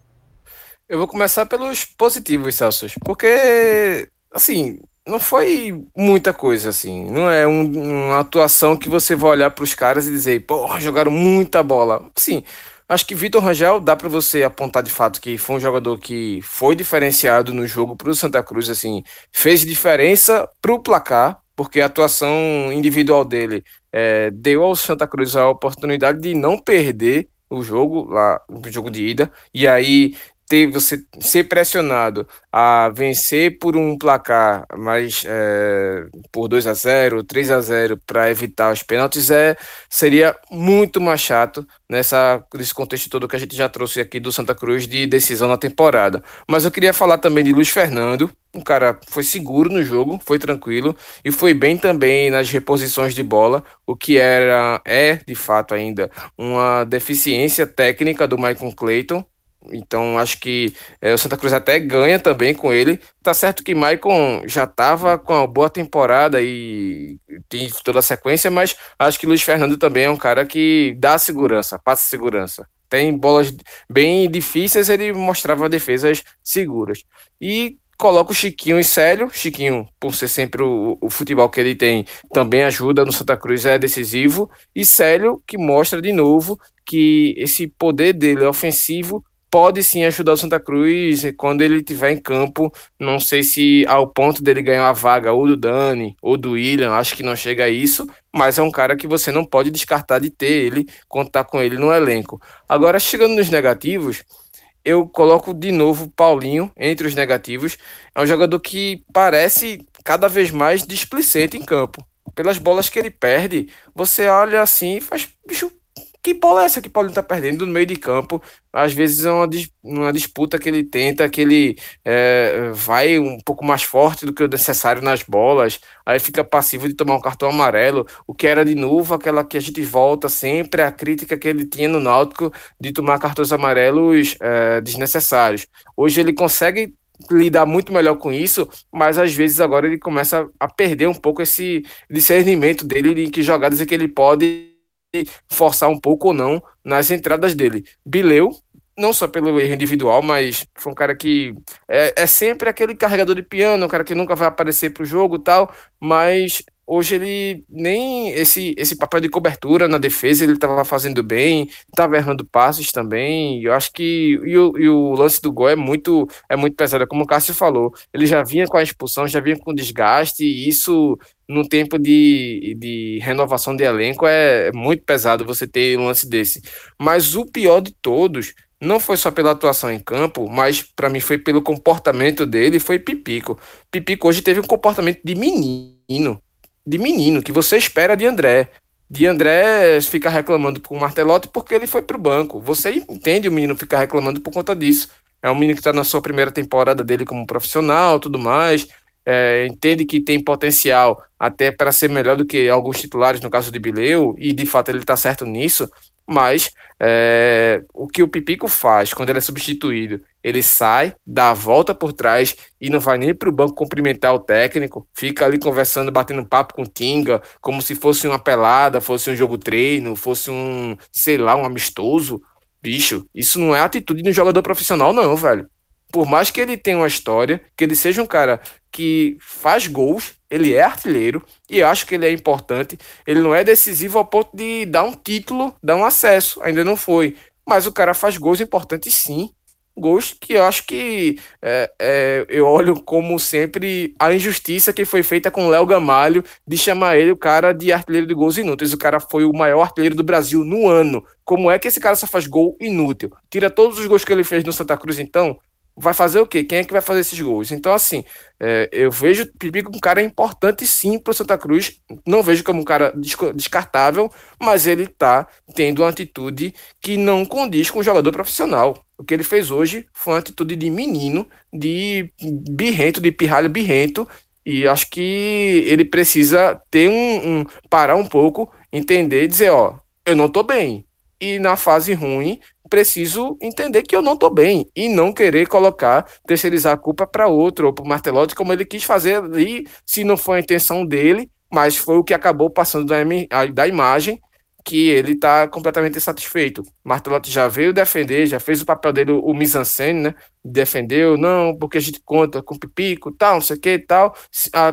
Speaker 2: Eu vou começar pelos positivos, Celso, porque, assim, não foi muita coisa, assim. Não é um, uma atuação que você vai olhar para os caras e dizer, porra, jogaram muita bola. Assim, acho que Vitor Rangel dá para você apontar de fato que foi um jogador que foi diferenciado no jogo para o Santa Cruz, assim, fez diferença para o placar, porque a atuação individual dele é, deu ao Santa Cruz a oportunidade de não perder o jogo lá no jogo de ida e aí ter você ser pressionado a vencer por um placar mais é, por 2 a 0 3 a 0 para evitar os pênaltis é seria muito mais chato nessa nesse contexto todo que a gente já trouxe aqui do Santa Cruz de decisão na temporada. Mas eu queria falar também de Luiz Fernando um cara foi seguro no jogo foi tranquilo e foi bem também nas reposições de bola o que era é de fato ainda uma deficiência técnica do Michael Clayton Então acho que é, o Santa Cruz até ganha também com ele. Tá certo que Maicon já estava com uma boa temporada e tem toda a sequência, mas acho que Luiz Fernando também é um cara que dá segurança, passa segurança. Tem bolas bem difíceis, ele mostrava defesas seguras. E coloca o Chiquinho e Célio. Chiquinho, por ser sempre o, o, futebol que ele tem, também ajuda no Santa Cruz, é decisivo. E Célio, que mostra de novo que esse poder dele é ofensivo pode sim ajudar o Santa Cruz quando ele estiver em campo. Não sei se ao ponto dele ganhar a vaga ou do Dani ou do William, acho que não chega a isso, mas é um cara que você não pode descartar de ter ele, contar com ele no elenco. Agora, chegando nos negativos, eu coloco de novo Paulinho entre os negativos. É um jogador que parece cada vez mais displicente em campo. Pelas bolas que ele perde, você olha assim e faz, bicho, que bola é essa que o Paulinho tá perdendo no meio de campo? Às vezes é uma, uma disputa que ele tenta, que ele é, vai um pouco mais forte do que o necessário nas bolas, aí fica passivo de tomar um cartão amarelo, o que era de novo aquela que a gente volta sempre, a crítica que ele tinha no Náutico de tomar cartões amarelos é, desnecessários. Hoje ele consegue lidar muito melhor com isso, mas às vezes agora ele começa a perder um pouco esse discernimento dele de que jogadas é que ele pode forçar um pouco ou não nas entradas dele. Bileu, não só pelo erro individual, mas foi um cara que é, é sempre aquele carregador de piano, um cara que nunca vai aparecer para o jogo tal, mas hoje ele nem esse, esse papel de cobertura na defesa ele estava fazendo bem, estava errando passes também. Eu acho que e o, e o, lance do gol é muito é muito pesado, como o Cássio falou. Ele já vinha com a expulsão, já vinha com desgaste, e isso no tempo de, de renovação de elenco é, é muito pesado você ter um lance desse. Mas o pior de todos não foi só pela atuação em campo, mas para mim foi pelo comportamento dele, foi Pipico. Pipico hoje teve um comportamento de menino de menino, que você espera de André. De André ficar reclamando com o Martelotti porque ele foi para o banco. Você entende o menino ficar reclamando por conta disso. É um menino que está na sua primeira temporada dele como profissional, tudo mais. É, entende que tem potencial até para ser melhor do que alguns titulares, no caso de Bileu, e de fato ele está certo nisso. Mas é, o que o Pipico faz quando ele é substituído, ele sai, dá a volta por trás e não vai nem para o banco cumprimentar o técnico, fica ali conversando, batendo papo com o Tinga, como se fosse uma pelada, fosse um jogo treino, fosse um, sei lá, um amistoso. Bicho, isso não é atitude de um jogador profissional, não, velho. Por mais que ele tenha uma história, que ele seja um cara que faz gols, ele é artilheiro e acho que ele é importante. Ele não é decisivo ao ponto de dar um título, dar um acesso, ainda não foi. Mas o cara faz gols importantes sim. Gols que eu acho que é, é, eu olho como sempre a injustiça que foi feita com o Léo Gamalho de chamar ele o cara de artilheiro de gols inúteis. O cara foi o maior artilheiro do Brasil no ano. Como é que esse cara só faz gol inútil? Tira todos os gols que ele fez no Santa Cruz, então, vai fazer o quê? Quem é que vai fazer esses gols? Então, assim, é, eu vejo o Pipi como um cara importante sim para o Santa Cruz. Não vejo como um cara descartável, mas ele está tendo uma atitude que não condiz com o jogador profissional. O que ele fez hoje foi uma atitude de menino, de birrento, de pirralho birrento, e acho que ele precisa ter um, um parar um pouco, entender e dizer, ó, eu não estou bem. E na fase ruim, preciso entender que eu não estou bem e não querer colocar, terceirizar a culpa para outro ou para o Martelotti, como ele quis fazer ali, se não foi a intenção dele, mas foi o que acabou passando da, da imagem que ele está completamente insatisfeito. Martelotti já veio defender, já fez o papel dele, o mise-en-scène, né? Defendeu, não, porque a gente conta com pipico, tal, não sei o que tal.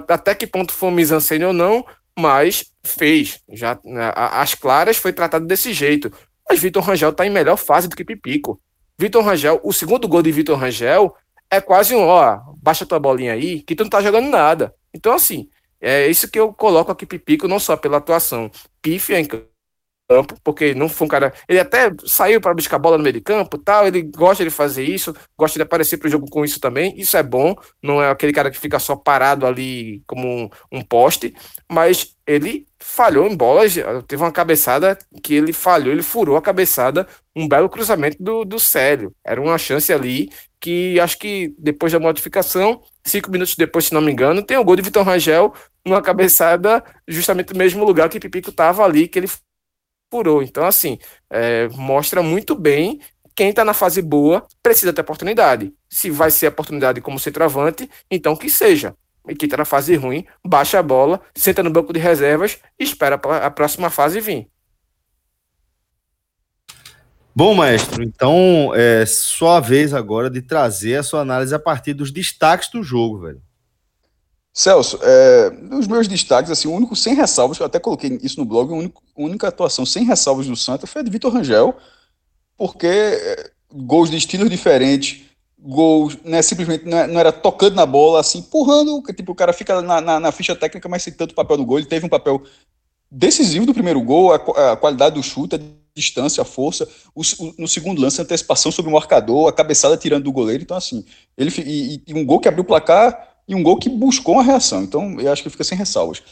Speaker 2: Até que ponto foi mise-en-scène ou não, mas fez. Já as claras foi tratado desse jeito. Mas Vitor Rangel está em melhor fase do que Pipico. Vitor Rangel, o segundo gol de Vitor Rangel é quase um, ó, baixa tua bolinha aí, que tu não tá jogando nada. Então, assim, é isso que eu coloco aqui Pipico, não só pela atuação pífia em campo, porque não foi um cara. Ele até saiu para buscar bola no meio de campo tal. Ele gosta de fazer isso, gosta de aparecer para o jogo com isso também. Isso é bom, não é aquele cara que fica só parado ali como um, um poste, mas ele falhou em bolas. Teve uma cabeçada que ele falhou, ele furou a cabeçada, um belo cruzamento do, do Célio. Era uma chance ali que acho que depois da modificação, cinco minutos depois, se não me engano, tem o gol de Vitor Rangel, uma cabeçada justamente no mesmo lugar que Pipico estava ali, que ele furou. Então, assim, é, mostra muito bem quem está na fase boa precisa ter oportunidade. Se vai ser oportunidade como centroavante, então que seja. E quem está na fase ruim, baixa a bola, senta no banco de reservas e espera a próxima fase vir.
Speaker 1: Bom, maestro, então é sua vez agora de trazer a sua análise a partir dos destaques do jogo, velho.
Speaker 3: Celso, é, os meus destaques, assim, o único sem ressalvas, eu até coloquei isso no blog, a única, atuação sem ressalvas do Santa foi a de Vitor Rangel, porque é, gols de estilos diferentes, gols, né, simplesmente não, é, não, era tocando na bola, assim, empurrando, tipo, o cara fica na, na, na, ficha técnica, mas sem tanto papel do gol, ele teve um papel decisivo do primeiro gol, a, a qualidade do chute, a distância, a força, o, o, no segundo lance, a antecipação sobre o marcador, a cabeçada tirando do goleiro, então assim, ele, e, e um gol que abriu o placar e um gol que buscou uma reação. Então, eu acho que fica sem ressalvas.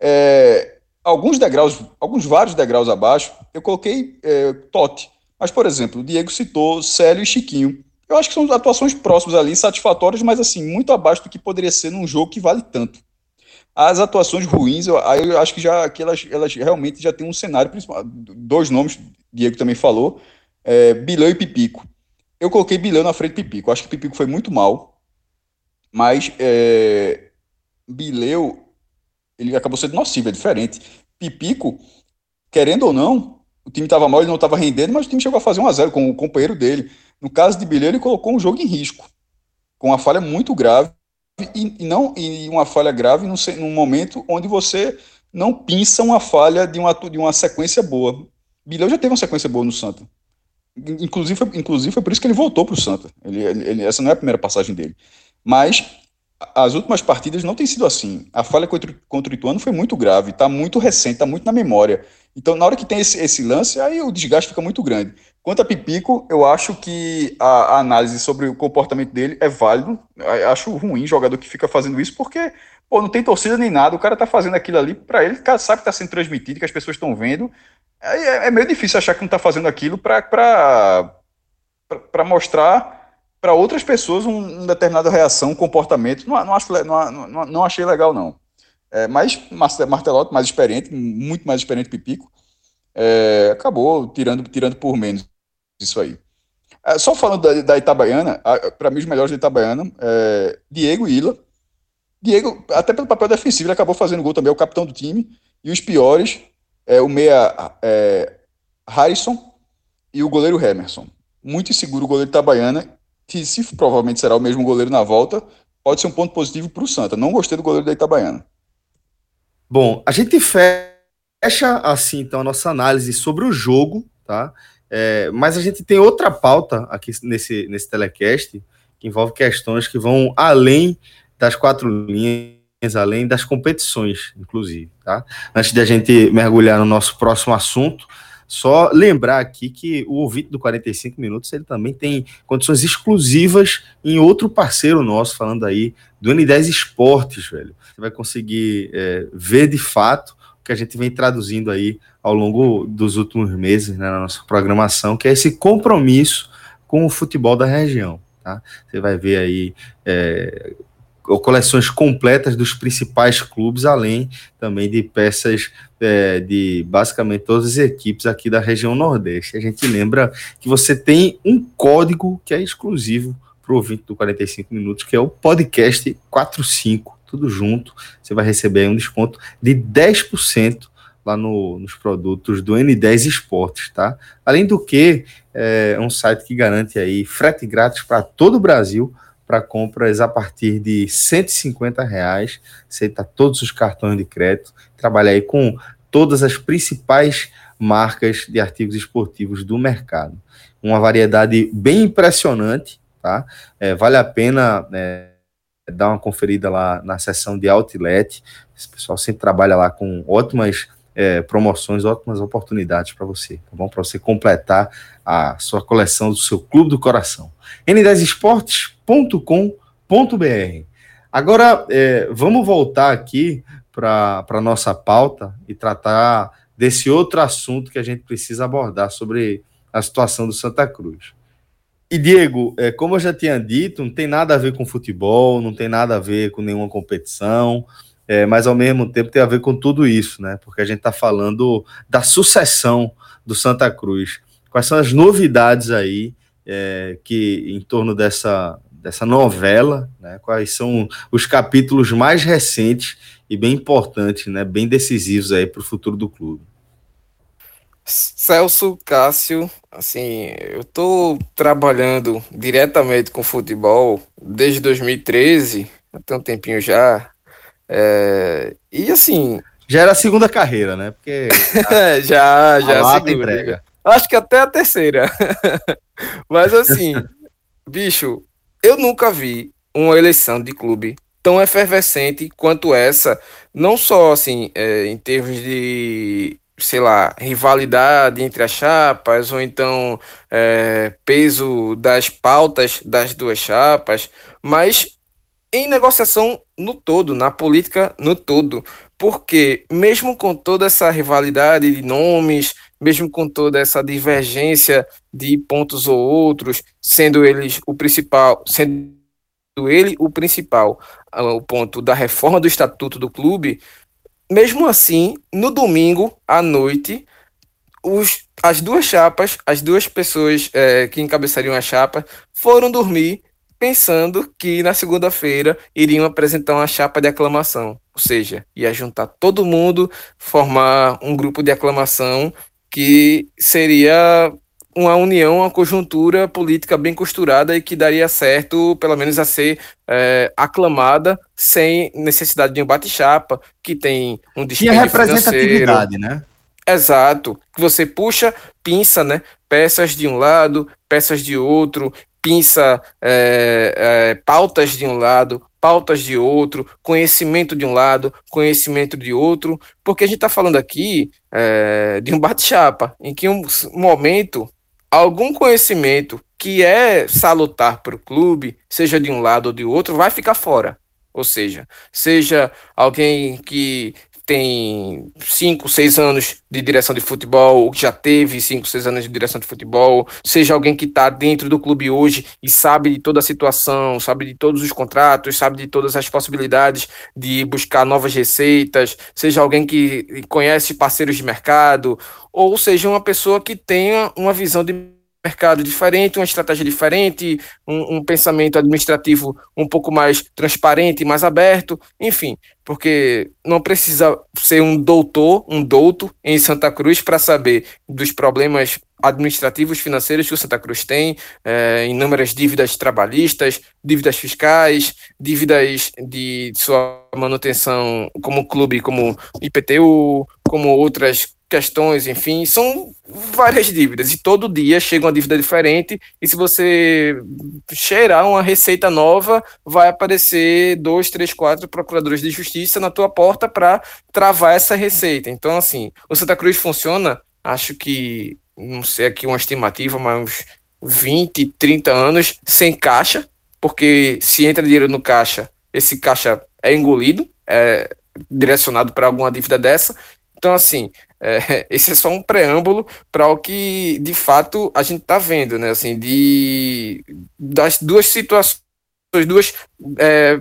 Speaker 3: É, alguns degraus, alguns vários degraus abaixo, eu coloquei é, Totti. Mas, por exemplo, o Diego citou Célio e Chiquinho. Eu acho que são atuações próximas ali, satisfatórias, mas assim, muito abaixo do que poderia ser num jogo que vale tanto. As atuações ruins, eu, aí eu acho que já que elas, elas realmente já têm um cenário principal. Dois nomes, Diego também falou, é, Bilão e Pipico. Eu coloquei Bilão na frente de Pipico. Eu acho que Pipico foi muito mal. Mas é, Bileu, ele acabou sendo nocivo, é diferente. Pipico, querendo ou não, o time estava mal, ele não estava rendendo, mas o time chegou a fazer 1 a 0 com o companheiro dele. No caso de Bileu, ele colocou um jogo em risco, com uma falha muito grave, e, e não e uma falha grave num, num, momento onde você não pinça uma falha de uma, de uma sequência boa. Bileu já teve uma sequência boa no Santa. Inclusive, foi, inclusive foi por isso que ele voltou para o Santa. Ele, ele, essa não é a primeira passagem dele. Mas as últimas partidas não tem sido assim. A falha contra, contra o Ituano foi muito grave, está muito recente, está muito na memória. Então, na hora que tem esse, esse, lance, aí o desgaste fica muito grande. Quanto a Pipico, eu acho que a, a, análise sobre o comportamento dele é válido. Eu acho ruim jogador que fica fazendo isso, porque pô, não tem torcida nem nada, o cara está fazendo aquilo ali para ele, sabe que está sendo transmitido, que as pessoas estão vendo. É, é, meio difícil achar que não está fazendo aquilo para mostrar para outras pessoas um, uma determinada reação, um comportamento. Não, não, acho, não, não, não achei legal, não. É, mas Martelotti, mais experiente, muito mais experiente Pipico, é, acabou tirando, tirando por menos isso aí. É, só falando da, da Itabaiana, para mim os melhores da Itabaiana, é, Diego e Ila. Diego, até pelo papel defensivo, ele acabou fazendo gol também, é o capitão do time. E os piores, é, o meia é, Harrison e o goleiro Emerson. Muito inseguro o goleiro Itabaiana que se provavelmente será o mesmo goleiro na volta, pode ser um ponto positivo para o Santa. Não gostei do goleiro da Itabaiana.
Speaker 1: Bom, a gente fecha assim então a nossa análise sobre o jogo, tá? É, mas a gente tem outra pauta aqui nesse, nesse telecast que envolve questões que vão além das quatro linhas, além das competições, inclusive, tá? Antes de a gente mergulhar no nosso próximo assunto, só lembrar aqui que o ouvinte do 45 Minutos ele também tem condições exclusivas em outro parceiro nosso, falando aí do N10 Esportes, velho. Você vai conseguir é, ver de fato o que a gente vem traduzindo aí ao longo dos últimos meses né, na nossa programação, que é esse compromisso com o futebol da região. Tá? Você vai ver aí é, coleções completas dos principais clubes, além também de peças é, de basicamente todas as equipes aqui da região Nordeste. A gente lembra que você tem um código que é exclusivo para o ouvinte do 45 Minutos, que é o podcast 45, tudo junto. Você vai receber um desconto de 10% lá no, nos produtos do N10 Esportes, tá? Além do que, é um site que garante aí frete grátis para todo o Brasil, para compras a partir de 150 reais, aceita todos os cartões de crédito, trabalha aí com todas as principais marcas de artigos esportivos do mercado. Uma variedade bem impressionante, tá? É, vale a pena é, dar uma conferida lá na seção de outlet. Esse pessoal sempre trabalha lá com ótimas é, promoções, ótimas oportunidades para você, tá bom? Para você completar a sua coleção do seu clube do coração. n10esportes.com.br. Agora, é, vamos voltar aqui para a nossa pauta e tratar desse outro assunto que a gente precisa abordar sobre a situação do Santa Cruz. E Diego, é, como eu já tinha dito, não tem nada a ver com futebol, não tem nada a ver com nenhuma competição é, mas ao mesmo tempo tem a ver com tudo isso, né? Porque a gente está falando da sucessão do Santa Cruz. Quais são as novidades aí é, que em torno dessa, dessa novela, né, quais são os capítulos mais recentes e bem importantes, né, bem decisivos aí para o futuro do clube.
Speaker 2: Celso Cássio, assim, eu estou trabalhando diretamente com futebol desde 2013, até um tempinho já, é, e assim...
Speaker 1: Já era a segunda carreira, né? Porque
Speaker 2: já, (laughs) já a, a segunda. Entrega. Acho que até a terceira. (laughs) Mas assim, (laughs) bicho, eu nunca vi uma eleição de clube tão efervescente quanto essa, não só assim, é, em termos de, sei lá, rivalidade entre as chapas, ou então é, peso das pautas das duas chapas, mas em negociação no todo, na política no todo. Porque, mesmo com toda essa rivalidade de nomes, mesmo com toda essa divergência de pontos ou outros, sendo eles o principal, sendo ele o principal, ah, o ponto da reforma do estatuto do clube, mesmo assim, no domingo à noite, os, as duas chapas, as duas pessoas é, que encabeçariam a chapa, foram dormir pensando que na segunda-feira iriam apresentar uma chapa de aclamação, ou seja, ia juntar todo mundo, formar um grupo de aclamação que seria uma união, uma conjuntura política bem costurada e que daria certo, pelo menos, a ser é, aclamada sem necessidade de um bate-chapa, que tem um
Speaker 1: destino Tinha representatividade, né?
Speaker 2: Exato. Você puxa, pinça, né? Peças de um lado, peças de outro, pinça é, é, pautas de um lado, pautas de outro, conhecimento de um lado, conhecimento de outro, porque a gente está falando aqui é, de um bate-chapa, em que um momento, algum conhecimento que é salutar para o clube, seja de um lado ou de outro, vai ficar fora. Ou seja, seja alguém que tem 5, 6 anos de direção de futebol, ou que já teve 5, 6 anos de direção de futebol, seja alguém que está dentro do clube hoje e sabe de toda a situação, sabe de todos os contratos, sabe de todas as possibilidades de buscar novas receitas, seja alguém que conhece parceiros de mercado, ou seja uma pessoa que tenha uma visão de mercado diferente, uma estratégia diferente, um, um, pensamento administrativo um pouco mais transparente, mais aberto, enfim, porque não precisa ser um doutor, um douto em Santa Cruz para saber dos problemas administrativos financeiros que o Santa Cruz tem, é, inúmeras dívidas trabalhistas, dívidas fiscais, dívidas de sua manutenção como clube, como IPTU, como outras questões, enfim, são várias dívidas e todo dia chega uma dívida diferente e se você cheirar uma receita nova, vai aparecer dois, três, quatro procuradores de justiça na tua porta para travar essa receita. Então, assim, o Santa Cruz funciona, acho que, não sei aqui uma estimativa, mas uns 20, 30 anos sem caixa, porque se entra dinheiro no caixa, esse caixa é engolido, é direcionado para alguma dívida dessa. Então, assim, é, (laughs) esse é só um preâmbulo para o que de fato a gente está vendo, né? Assim, de das duas situações, duas é,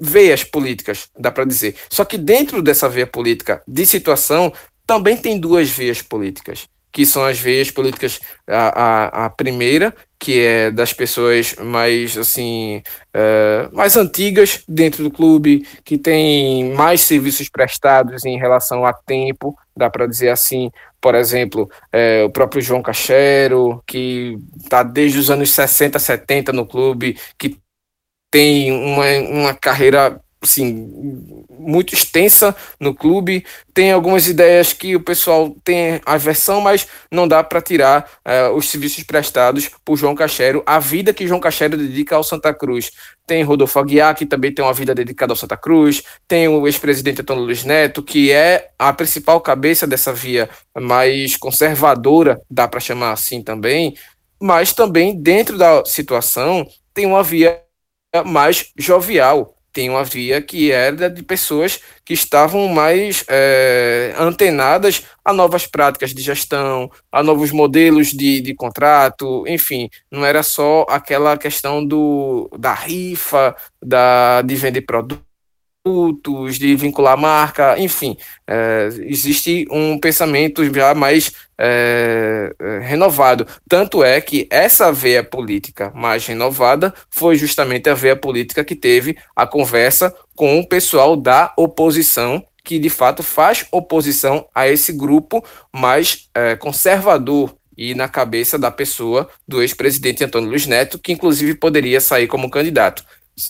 Speaker 2: veias políticas, dá para dizer. Só que dentro dessa veia política de situação também tem duas veias políticas que são as veias políticas. A, a, a primeira, que é das pessoas mais assim uh, mais antigas dentro do clube, que tem mais serviços prestados em relação a tempo, dá para dizer assim, por exemplo, é, o próprio João Cachero, que está desde os anos 60, 70 no clube, que tem uma, uma carreira assim, muito extensa no clube. Tem algumas ideias que o pessoal tem aversão, mas não dá para tirar uh, os serviços prestados por João Cachero, a vida que João Cachero dedica ao Santa Cruz. Tem Rodolfo Aguiar, que também tem uma vida dedicada ao Santa Cruz. Tem o ex-presidente Antônio Luiz Neto, que é a principal cabeça dessa via mais conservadora, dá para chamar assim também. Mas também, dentro da situação, tem uma via mais jovial, tem uma via que era de pessoas que estavam mais é, antenadas a novas práticas de gestão, a novos modelos de, de contrato, enfim, não era só aquela questão do, da rifa, da, de vender produto produtos, de vincular marca, enfim, é, existe um pensamento já mais é, é, renovado. Tanto é que essa veia política mais renovada foi justamente a veia política que teve a conversa com o pessoal da oposição, que de fato faz oposição a esse grupo mais é, conservador e na cabeça da pessoa do ex-presidente Antônio Luiz Neto, que inclusive poderia sair como candidato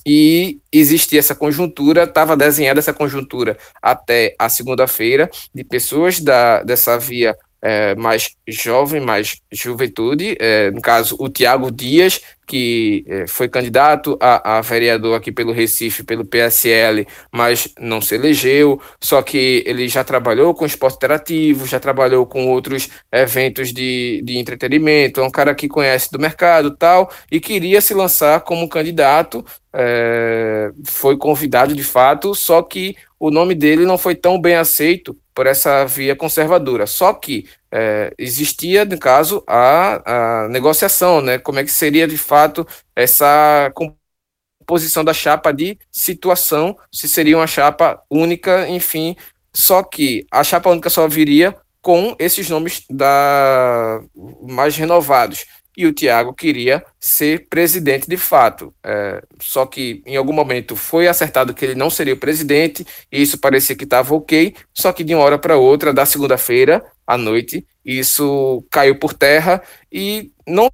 Speaker 2: e existia essa conjuntura, estava desenhada essa conjuntura até a segunda-feira, de pessoas da, dessa via é, mais jovem, mais juventude, é, no caso o Tiago Dias, que é, foi candidato a, a, vereador aqui pelo Recife, pelo PSL, mas não se elegeu, só que ele já trabalhou com esporte interativo, já trabalhou com outros eventos de, de entretenimento, é um cara que conhece do mercado tal, e queria se lançar como candidato, é, foi convidado de fato, só que o nome dele não foi tão bem aceito por essa via conservadora. Só que é, existia, no caso, a, a negociação, né? Como é que seria de fato essa composição da chapa de situação, se seria uma chapa única, enfim. Só que a chapa única só viria com esses nomes da mais renovados e o Tiago queria ser presidente de fato. É, só que em algum momento foi acertado que ele não seria o presidente, e isso parecia que estava ok, só que de uma hora para outra, da segunda-feira à noite, isso caiu por terra e não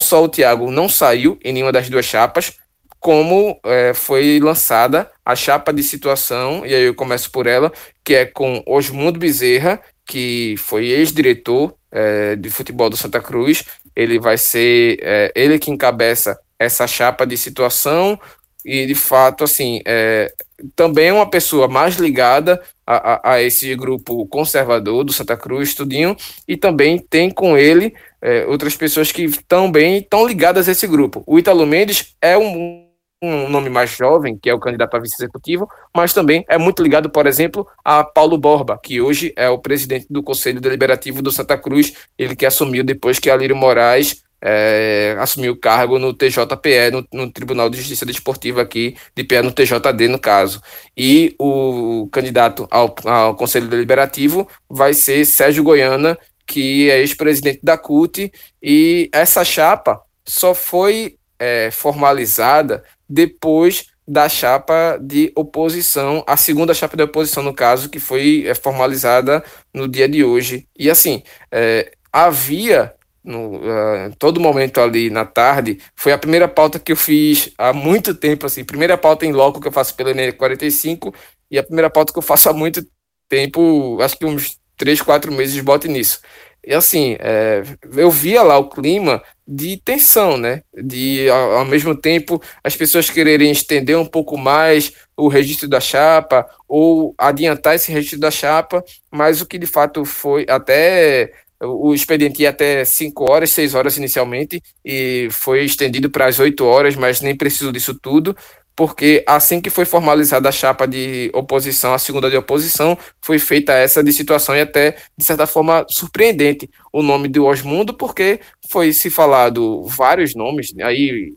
Speaker 2: só o Tiago não saiu em nenhuma das duas chapas, como é, foi lançada a chapa de situação, e aí eu começo por ela, que é com Osmundo Bezerra, que foi ex-diretor é, de futebol do Santa Cruz, ele vai ser é, ele que encabeça essa chapa de situação e de fato assim é, também é uma pessoa mais ligada a, a, a, esse grupo conservador do Santa Cruz Tudinho e também tem com ele é, outras pessoas que também estão ligadas a esse grupo. O Italo Mendes é um um nome mais jovem, que é o candidato a vice-executivo, mas também é muito ligado, por exemplo, a Paulo Borba, que hoje é o presidente do Conselho Deliberativo do Santa Cruz, ele que assumiu depois que Alírio Moraes é, assumiu o cargo no TJPE, no, no, Tribunal de Justiça Desportiva aqui, de pé no TJD, no caso. E o candidato ao, ao Conselho Deliberativo vai ser Sérgio Goiana, que é ex-presidente da CUT, e essa chapa só foi é, formalizada depois da chapa de oposição, a segunda chapa de oposição, no caso, que foi é, formalizada no dia de hoje. E assim, é, havia no uh, todo momento ali na tarde, foi a primeira pauta que eu fiz há muito tempo, assim, primeira pauta em loco que eu faço pela NE45 e a primeira pauta que eu faço há muito tempo, acho que uns três, quatro meses, bote nisso. E assim, é, eu via lá o clima de tensão, né? De ao, ao, mesmo tempo as pessoas quererem estender um pouco mais o registro da chapa ou adiantar esse registro da chapa, mas o que de fato foi até o expediente ia até 5 horas, 6 horas inicialmente, e foi estendido para as 8 horas, mas nem precisou disso tudo porque assim que foi formalizada a chapa de oposição, a segunda de oposição, foi feita essa de situação e até, de certa forma, surpreendente o nome do Osmundo, porque foi se falado vários nomes, aí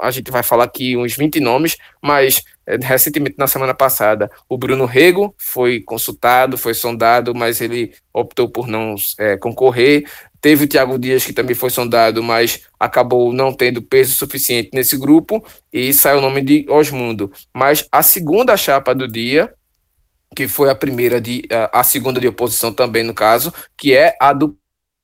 Speaker 2: a gente vai falar aqui uns 20 nomes, mas é, recentemente, na semana passada, o Bruno Rego foi consultado, foi sondado, mas ele optou por não é, concorrer. Teve o Thiago Dias, que também foi sondado, mas acabou não tendo peso suficiente nesse grupo, e saiu o nome de Osmundo. Mas a segunda chapa do dia, que foi a primeira de a segunda de oposição também no caso, que é a do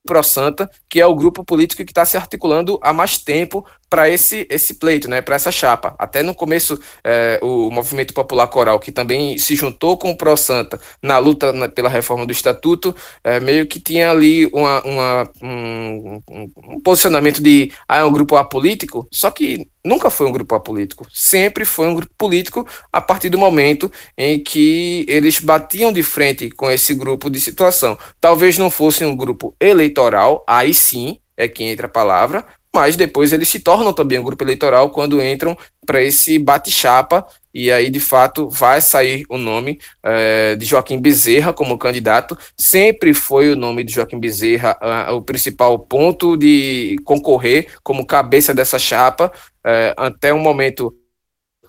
Speaker 2: Pro Santa, que é o grupo político que está se articulando há mais tempo para esse, esse pleito, né, para essa chapa. Até no começo, é, o Movimento Popular Coral, que também se juntou com o Pro Santa na luta na, pela reforma do Estatuto, é, meio que tinha ali uma, uma um, um, posicionamento de ah, é um grupo apolítico, só que nunca foi um grupo apolítico, sempre foi um grupo político a partir do momento em que eles batiam de frente com esse grupo de situação. Talvez não fosse um grupo eleitoral, aí sim, é que entra a palavra, mas depois eles se tornam também um grupo eleitoral quando entram para esse bate-chapa, e aí de fato vai sair o nome é, de Joaquim Bezerra como candidato. Sempre foi o nome de Joaquim Bezerra uh, o principal ponto de concorrer como cabeça dessa chapa, uh, até um momento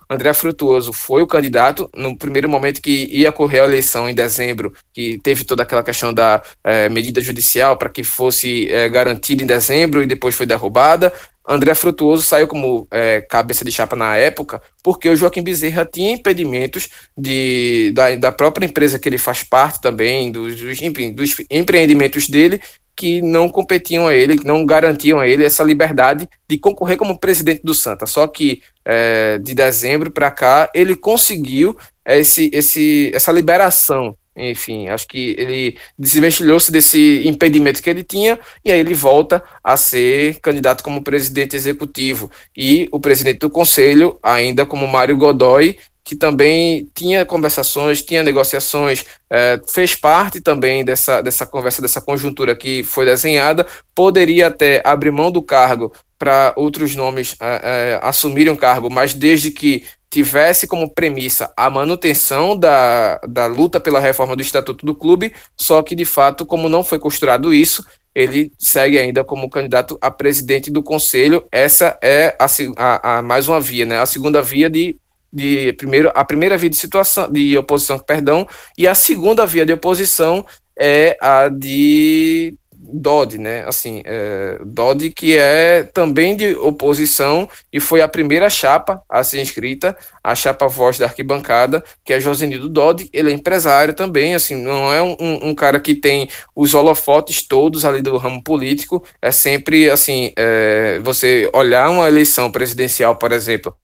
Speaker 2: André Frutuoso foi o candidato no primeiro momento que ia ocorrer a eleição em dezembro, que teve toda aquela questão da é, medida judicial para que fosse é, garantida em dezembro e depois foi derrubada. André Frutuoso saiu como é, cabeça de chapa na época, porque o Joaquim Bezerra tinha impedimentos de, da, da própria empresa que ele faz parte também, dos, dos, enfim, dos empreendimentos dele, que não competiam a ele, que não garantiam a ele essa liberdade de concorrer como presidente do Santa. Só que é, de dezembro para cá ele conseguiu esse, esse, essa liberação enfim, acho que ele desvencilhou-se desse impedimento que ele tinha e aí ele volta a ser candidato como presidente executivo. E o presidente do conselho, ainda como Mário Godoy, que também tinha conversações, tinha negociações, é, fez parte também dessa, dessa conversa, dessa conjuntura que foi desenhada, poderia até abrir mão do cargo para outros nomes é, é, assumirem o cargo, mas desde que tivesse como premissa a manutenção da, da luta pela reforma do Estatuto do Clube, só que, de fato, como não foi costurado isso, ele segue ainda como candidato a presidente do Conselho. Essa é a, a, a mais uma via, né? A segunda via de, de primeiro, a primeira via de situação de oposição, perdão, e a segunda via de oposição é a de Dodge, né? Assim, é, Dodge que é também de oposição e foi a primeira chapa a ser inscrita, a chapa voz da arquibancada, que é Josenildo Dodge. Ele é empresário também, assim, não é um, um, cara que tem os holofotes todos ali do ramo político. É sempre assim, é, você olhar uma eleição presidencial, por exemplo,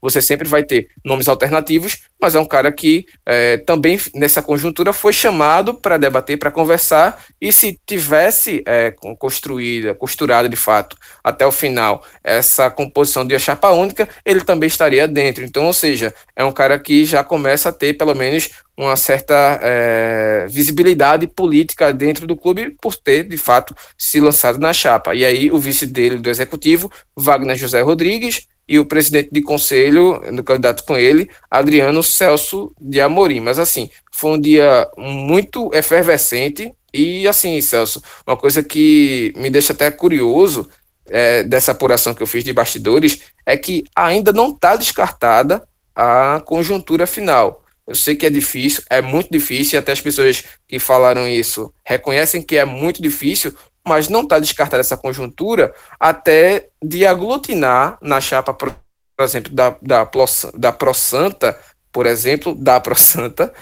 Speaker 2: você sempre vai ter nomes alternativos, mas é um cara que é, também nessa conjuntura foi chamado para debater, para conversar, e se tivesse é, construída, costurada de fato até o final essa composição de a chapa única, ele também estaria dentro. Então, ou seja, é um cara que já começa a ter pelo menos uma certa é, visibilidade política dentro do clube por ter, de fato, se lançado na chapa. E aí o vice dele do executivo, Wagner José Rodrigues, e o presidente de conselho, no candidato com ele, Adriano Celso de Amorim. Mas assim, foi um dia muito efervescente e assim, Celso, uma coisa que me deixa até curioso é, dessa apuração que eu fiz de bastidores é que ainda não está descartada a conjuntura final. Eu sei que é difícil, é muito difícil, e até as pessoas que falaram isso reconhecem que é muito difícil, mas não está descartada essa conjuntura até de aglutinar na chapa, por exemplo, da, da, da ProSanta, por exemplo, da ProSanta,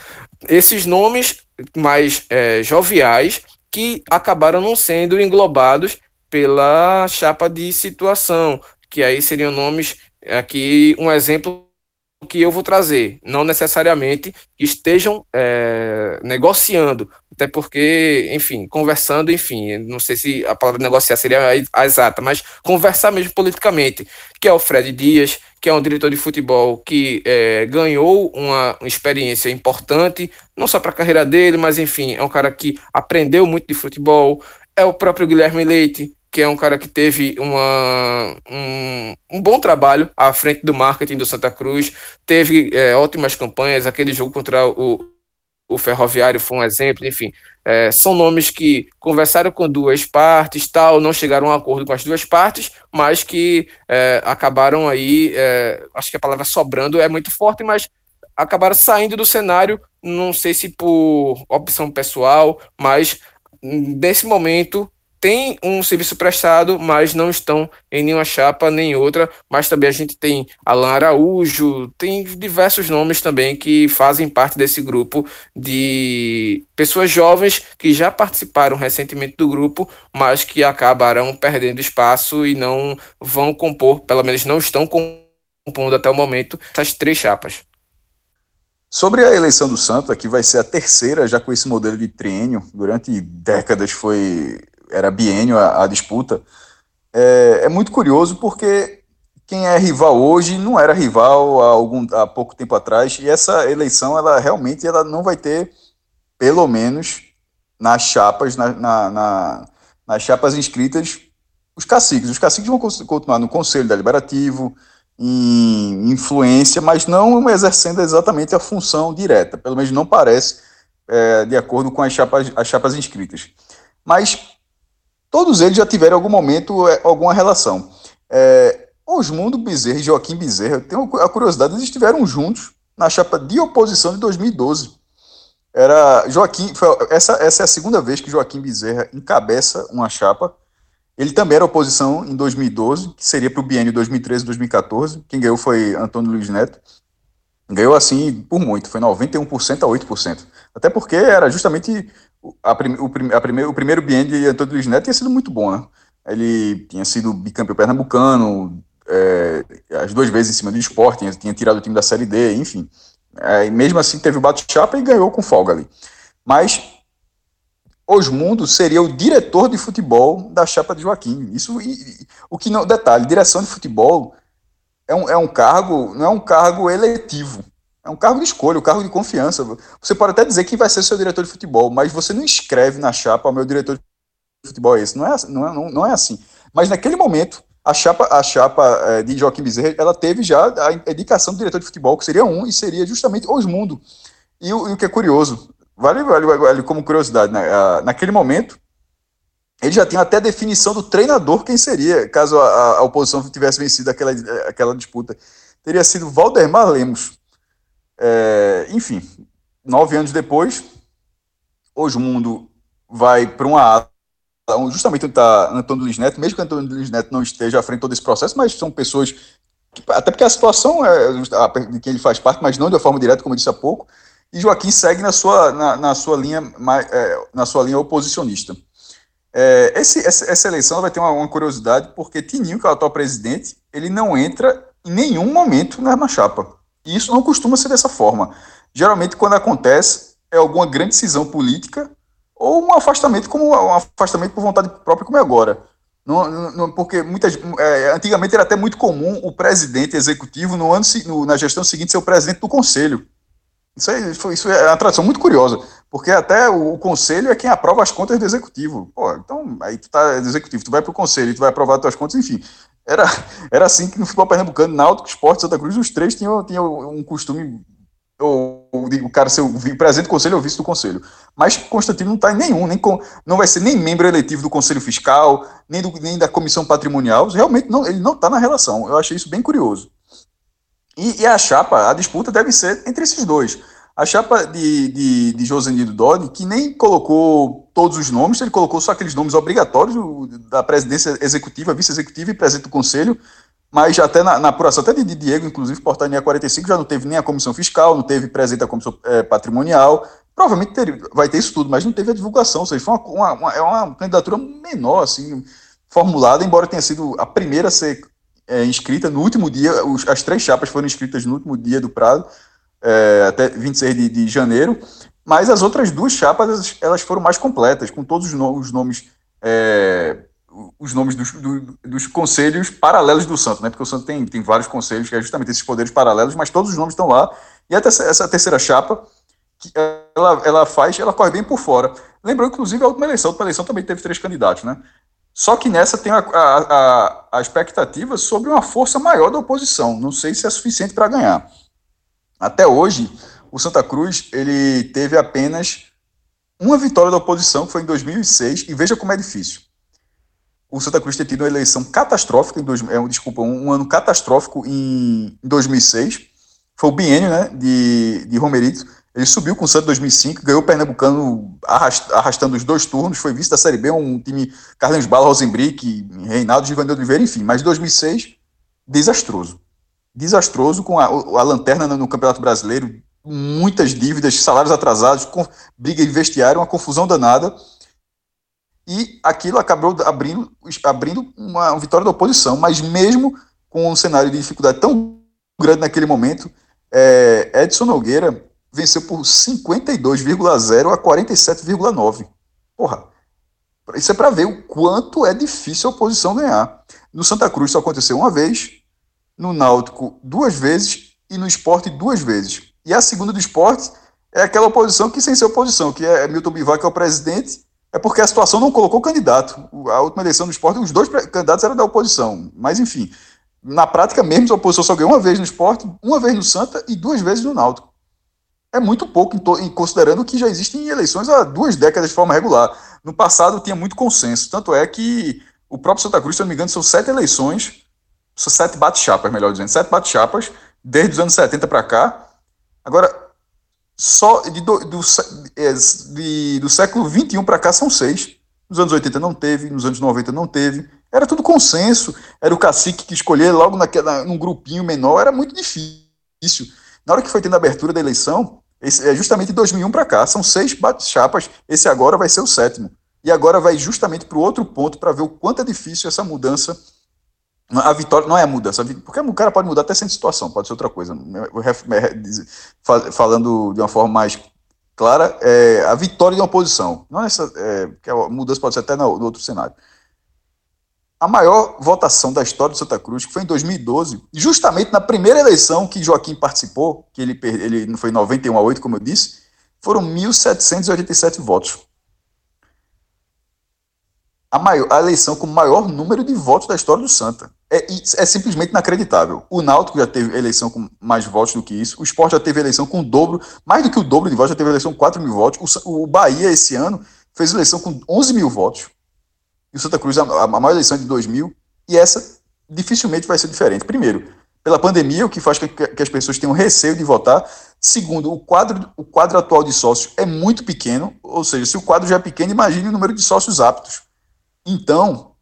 Speaker 2: esses nomes mais é, joviais que acabaram não sendo englobados pela chapa de situação, que aí seriam nomes aqui um exemplo que eu vou trazer, não necessariamente estejam é, negociando, até porque, enfim, conversando, enfim, não sei se a palavra negociar seria a, exata, mas conversar mesmo politicamente, que é o Fred Dias, que é um diretor de futebol que é, ganhou uma experiência importante, não só para a carreira dele, mas enfim, é um cara que aprendeu muito de futebol, é o próprio Guilherme Leite, que é um cara que teve uma, um, um bom trabalho à frente do marketing do Santa Cruz, teve é, ótimas campanhas, aquele jogo contra o, o Ferroviário foi um exemplo, enfim, é, são nomes que conversaram com duas partes, tal, não chegaram a um acordo com as duas partes, mas que é, acabaram aí, é, acho que a palavra sobrando é muito forte, mas acabaram saindo do cenário, não sei se por opção pessoal, mas nesse momento tem um serviço prestado, mas não estão em nenhuma chapa nem outra. Mas também a gente tem Alan Araújo, tem diversos nomes também que fazem parte desse grupo de pessoas jovens que já participaram recentemente do grupo, mas que acabarão perdendo espaço e não vão compor, pelo menos não estão compondo até o momento, essas três chapas.
Speaker 3: Sobre a eleição do Santos, que vai ser a terceira, já com esse modelo de triênio, durante décadas foi era biênio a, a disputa, é, é, muito curioso porque quem é rival hoje não era rival há, algum, há pouco tempo atrás, e essa eleição, ela realmente ela não vai ter, pelo menos nas chapas, na, na, na, nas chapas inscritas, os caciques. Os caciques vão continuar no Conselho Deliberativo, em influência, mas não exercendo exatamente a função direta, pelo menos não parece, é, de acordo com as chapas, as chapas inscritas. Mas todos eles já tiveram em algum momento é, alguma relação. É, Osmundo Bezerra e Joaquim Bezerra, tenho a curiosidade, eles estiveram juntos na chapa de oposição de 2012. Era Joaquim, essa, essa é a segunda vez que Joaquim Bezerra encabeça uma chapa. Ele também era oposição em 2012, que seria para o biênio 2013-2014. Quem ganhou foi Antônio Luiz Neto. Ganhou assim por muito, foi 91% a 8%. Até porque era justamente a, prim, o, a primeir, o primeiro biênio de Antônio Luiz Neto tinha sido muito bom, né? Ele tinha sido bicampeão pernambucano, é, as duas vezes em cima do esporte, tinha, tinha, tirado o time da Série D, enfim. É, mesmo assim, teve o bate-chapa e ganhou com folga ali. Mas Osmundo seria o diretor de futebol da chapa de Joaquim. Isso, e, o que não, detalhe, direção de futebol é um, é um cargo, não é um cargo eletivo. É um cargo de escolha, um cargo de confiança. Você pode até dizer que vai ser seu diretor de futebol, mas você não escreve na chapa, meu diretor de futebol é esse. Não é, não é, não, é assim. Mas naquele momento, a chapa, a chapa é, de Joaquim Bezerra, ela teve já a indicação do diretor de futebol, que seria um, e seria justamente Osmundo. E o, e o que é curioso, vale, vale, vale como curiosidade, né? naquele momento, ele já tinha até definição do treinador quem seria, caso a, a oposição tivesse vencido aquela, aquela disputa. Teria sido Valdemar Lemos. É, enfim, nove anos depois, Osmundo vai para uma justamente onde está Antônio Luiz Neto, mesmo que Antônio Luiz Neto não esteja à frente de todo esse processo, mas são pessoas, que, até porque a situação é de quem ele faz parte, mas não de uma forma direta, como eu disse há pouco, e Joaquim segue na sua, na, na sua, linha, é, na sua linha oposicionista. É, esse, essa, essa, eleição vai ter uma, uma, curiosididade, porque Tininho, que é o atual presidente, ele não entra em nenhum momento na, na chapa. E isso não costuma ser dessa forma. Geralmente, quando acontece, é alguma grande decisão política ou um afastamento como um afastamento por vontade própria, como é agora. Não, não, porque muitas, é, antigamente era até muito comum o presidente executivo, no ano, no, na gestão seguinte, ser o presidente do conselho. Isso, é, isso é uma tradição muito curiosa, porque até o, o, conselho é quem aprova as contas do executivo. Pô, então, aí tu tá executivo, tu vai para o conselho, tu vai aprovar as tuas contas, enfim. Era, era assim que no futebol pernambucano, Náutico, Esporte, Santa Cruz, os três tinham, tinham um costume ou o cara ser o presidente do conselho ou vice do conselho. Mas Constantino não está em nenhum, nem com, não vai ser nem membro eletivo do conselho fiscal, nem, do, nem da comissão patrimonial. Realmente não, ele não está na relação. Eu achei isso bem curioso. E, e, a chapa, a disputa deve ser entre esses dois. A chapa de, de, de Josenildo Dodi, que nem colocou todos os nomes, ele colocou só aqueles nomes obrigatórios da presidência executiva, vice-executiva e presidente do conselho, mas até na, na apuração, até de Diego, inclusive, Portaria 45 já não teve nem a comissão fiscal, não teve presidente da comissão é, patrimonial, provavelmente ter, vai ter isso tudo, mas não teve a divulgação, ou seja, foi uma, uma, uma, é uma candidatura menor, assim, formulada, embora tenha sido a primeira a ser é, inscrita no último dia, os, as três chapas foram inscritas no último dia do prazo, é, até 26 de, de janeiro, mas as outras duas chapas, elas foram mais completas, com todos os, os nomes é, os nomes dos, do, dos conselhos paralelos do Santo, né? Porque o Santo tem, tem vários conselhos, que é justamente esses poderes paralelos, mas todos os nomes estão lá. E até essa terceira chapa, que ela, ela faz, ela corre bem por fora. Lembrou, inclusive, a última eleição. A última eleição também teve três candidatos, né? Só que nessa tem a, a, a expectativa sobre uma força maior da oposição. Não sei se é suficiente para ganhar. Até hoje, o Santa Cruz ele teve apenas uma vitória da oposição, que foi em 2006, e veja como é difícil. O Santa Cruz ter tido uma eleição catastrófica, em dois, é, desculpa, um, um ano catastrófico em, em 2006, foi o biênio né, de, de Romerito, ele subiu com o Santos em 2005, ganhou o Pernambucano arrastando os dois turnos, foi vice da Série B, um time Carlos Bala, Rosenbrick, Reinaldo, Givanildo Oliveira, enfim, mas 2006, desastroso. Desastroso, com a, a lanterna no Campeonato Brasileiro, muitas dívidas, salários atrasados, com, briga de vestiário, uma confusão danada, e aquilo acabou abrindo, abrindo uma, uma vitória da oposição, mas mesmo com um cenário de dificuldade tão grande naquele momento, é, Edson Nogueira venceu por 52,0 a 47,9. Porra, isso é para ver o quanto é difícil a oposição ganhar. No Santa Cruz só aconteceu uma vez, no Náutico duas vezes e no esporte duas vezes. E a segunda do esporte é aquela oposição que sem ser oposição, que é Milton Bivar, que é o presidente, é porque a situação não colocou candidato. A última eleição do esporte, os dois candidatos eram da oposição. Mas, enfim, na prática mesmo, a oposição só ganhou uma vez no esporte, uma vez no Santa e duas vezes no Náutico. É muito pouco, considerando que já existem eleições há duas décadas de forma regular. No passado tinha muito consenso. Tanto é que o próprio Santa Cruz, se não me engano, são sete eleições São sete bate-chapas, melhor dizendo. Sete bate-chapas, desde os anos 70 para cá. Agora, só de do, do, é, de, do século 21 para cá são seis. Nos anos 80 não teve, nos anos 90 não teve. Era tudo consenso. Era o cacique que escolher logo naquela, num grupinho menor. Era muito difícil. Na hora que foi tendo a abertura da eleição, esse, é justamente de 2001 para cá. São seis chapas. Esse agora vai ser o sétimo. E agora vai justamente para o outro ponto para ver o quanto é difícil essa mudança. A vitória não é a mudança, porque o cara pode mudar até sem situação, pode ser outra coisa. Falando de uma forma mais clara, é a vitória de uma posição. Não é essa, é, que a mudança pode ser até no, no outro cenário a maior votação da história de Santa Cruz, que foi em 2012, justamente na primeira eleição que Joaquim participou, que ele, ele foi 91 a 8, como eu disse, foram 1.787 votos. A, maior, a eleição com o maior número de votos da história do Santa. É, é simplesmente inacreditável. O Náutico já teve eleição com mais votos do que isso, o Sport já teve eleição com o dobro, mais do que o dobro de votos, já teve eleição com 4 mil votos. O, o Bahia, esse ano, fez eleição com 11 mil votos e o Santa Cruz a, a maior eleição de 2000, e essa dificilmente vai ser diferente. Primeiro, pela pandemia, o que faz que, que as pessoas tenham receio de votar. Segundo, o quadro, o quadro atual de sócios é muito pequeno, ou seja, se o quadro já é pequeno, imagine o número de sócios aptos. Então,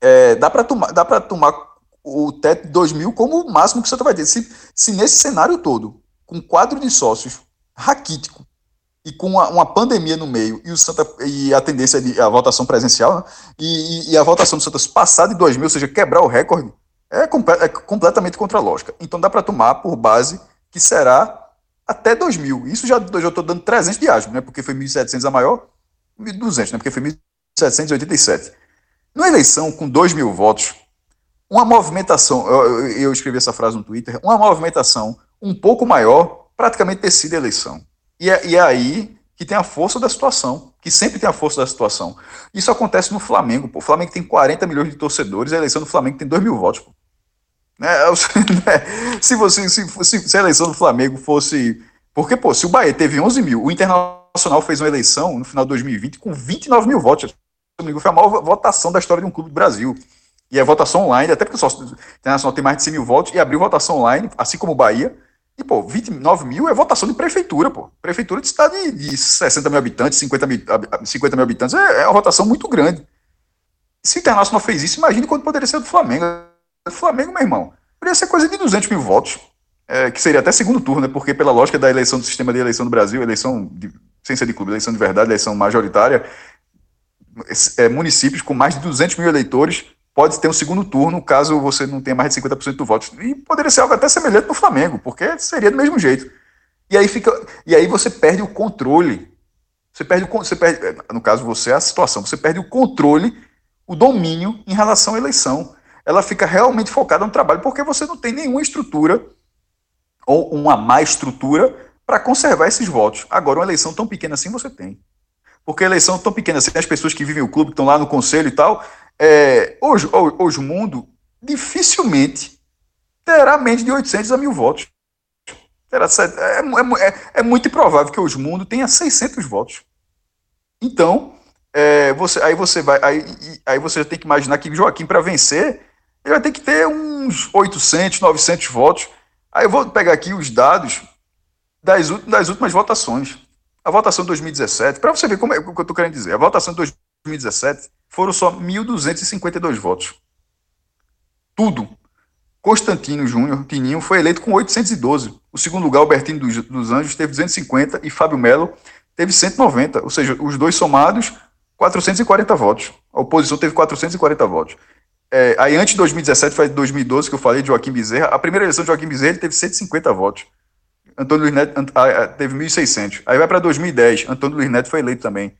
Speaker 3: é, dá para tomar, dá tomar o teto de 2 mil como o máximo que o Santa vai ter. Se, se nesse cenário todo, com quadro de sócios raquítico, e com uma, uma, pandemia no meio e, o Santa, e a tendência de a votação presencial, né? e, e, a votação do Santos passar de 2 mil, ou seja, quebrar o recorde, é, é completamente contra a lógica. Então dá para tomar por base que será até 2 mil. Isso já estou dando 300 de asmo, né? porque foi 1.700 a maior, 1.200, né? porque foi 1.787. Numa eleição com 2 mil votos, uma movimentação, eu, eu escrevi essa frase no Twitter, uma movimentação um pouco maior praticamente decide a eleição. E é, e é aí que tem a força da situação, que sempre tem a força da situação. Isso acontece no Flamengo. Pô. O Flamengo tem 40 milhões de torcedores, a eleição do Flamengo tem 2 mil votos. Pô. Né? (laughs) Se, você, se, se, se, a eleição do Flamengo fosse. Porque, pô, se o Bahia teve 11 mil, o Internacional fez uma eleição no final de 2020 com 29 mil votos. Foi a maior votação da história de um clube do Brasil. E a votação online, até porque o Internacional tem mais de 100 mil votos, e abriu votação online, assim como o Bahia. E, pô, 29 mil é votação de prefeitura, pô. Prefeitura de cidade de 60 mil habitantes, 50 mil, 50 mil habitantes, é, é uma votação muito grande. Se o Internacional fez isso, imagine quanto poderia ser do Flamengo. Do Flamengo, meu irmão, poderia ser coisa de 200 mil votos, é, que seria até segundo turno, né? Porque pela lógica da eleição do sistema de eleição do Brasil, eleição de, sem ser de clube, eleição de verdade, eleição majoritária, é, municípios com mais de 200 mil eleitores pode ter um segundo turno caso você não tenha mais de 50% do voto. E poderia ser algo até semelhante no Flamengo, porque seria do mesmo jeito. E aí fica, e aí você perde o controle. Você perde o você perde, no caso você é a situação, você perde o controle, o domínio em relação à eleição. Ela fica realmente focada no trabalho porque você não tem nenhuma estrutura ou uma má estrutura para conservar esses votos. Agora, uma eleição tão pequena assim você tem. Porque a eleição tão pequena assim, as pessoas que vivem o clube, que estão lá no conselho e tal, é, hoje, hoje o mundo dificilmente terá menos de 800 a mil votos. Terá, é, é, é, é muito improvável que hoje o mundo tenha 600 votos. Então, é, você, aí você vai, aí, aí você tem que imaginar que Joaquim para vencer, ele vai ter que ter uns 800, 900 votos. Aí eu vou pegar aqui os dados das, das últimas votações. A votação de 2017, para você ver como é o que eu estou querendo dizer. A votação de 2017 foram só 1.252 votos. Tudo. Constantino Júnior, Tininho, foi eleito com 812. O segundo lugar, Albertino dos, Anjos, teve 250 e Fábio Melo teve 190. Ou seja, os dois somados, 440 votos. A oposição teve 440 votos. É, aí antes de 2017, foi 2012 que eu falei de Joaquim Bezerra. A primeira eleição de Joaquim Bezerra ele teve 150 votos. Antônio Luiz Neto teve 1.600. Aí vai para 2010, Antônio Luiz Neto foi eleito também.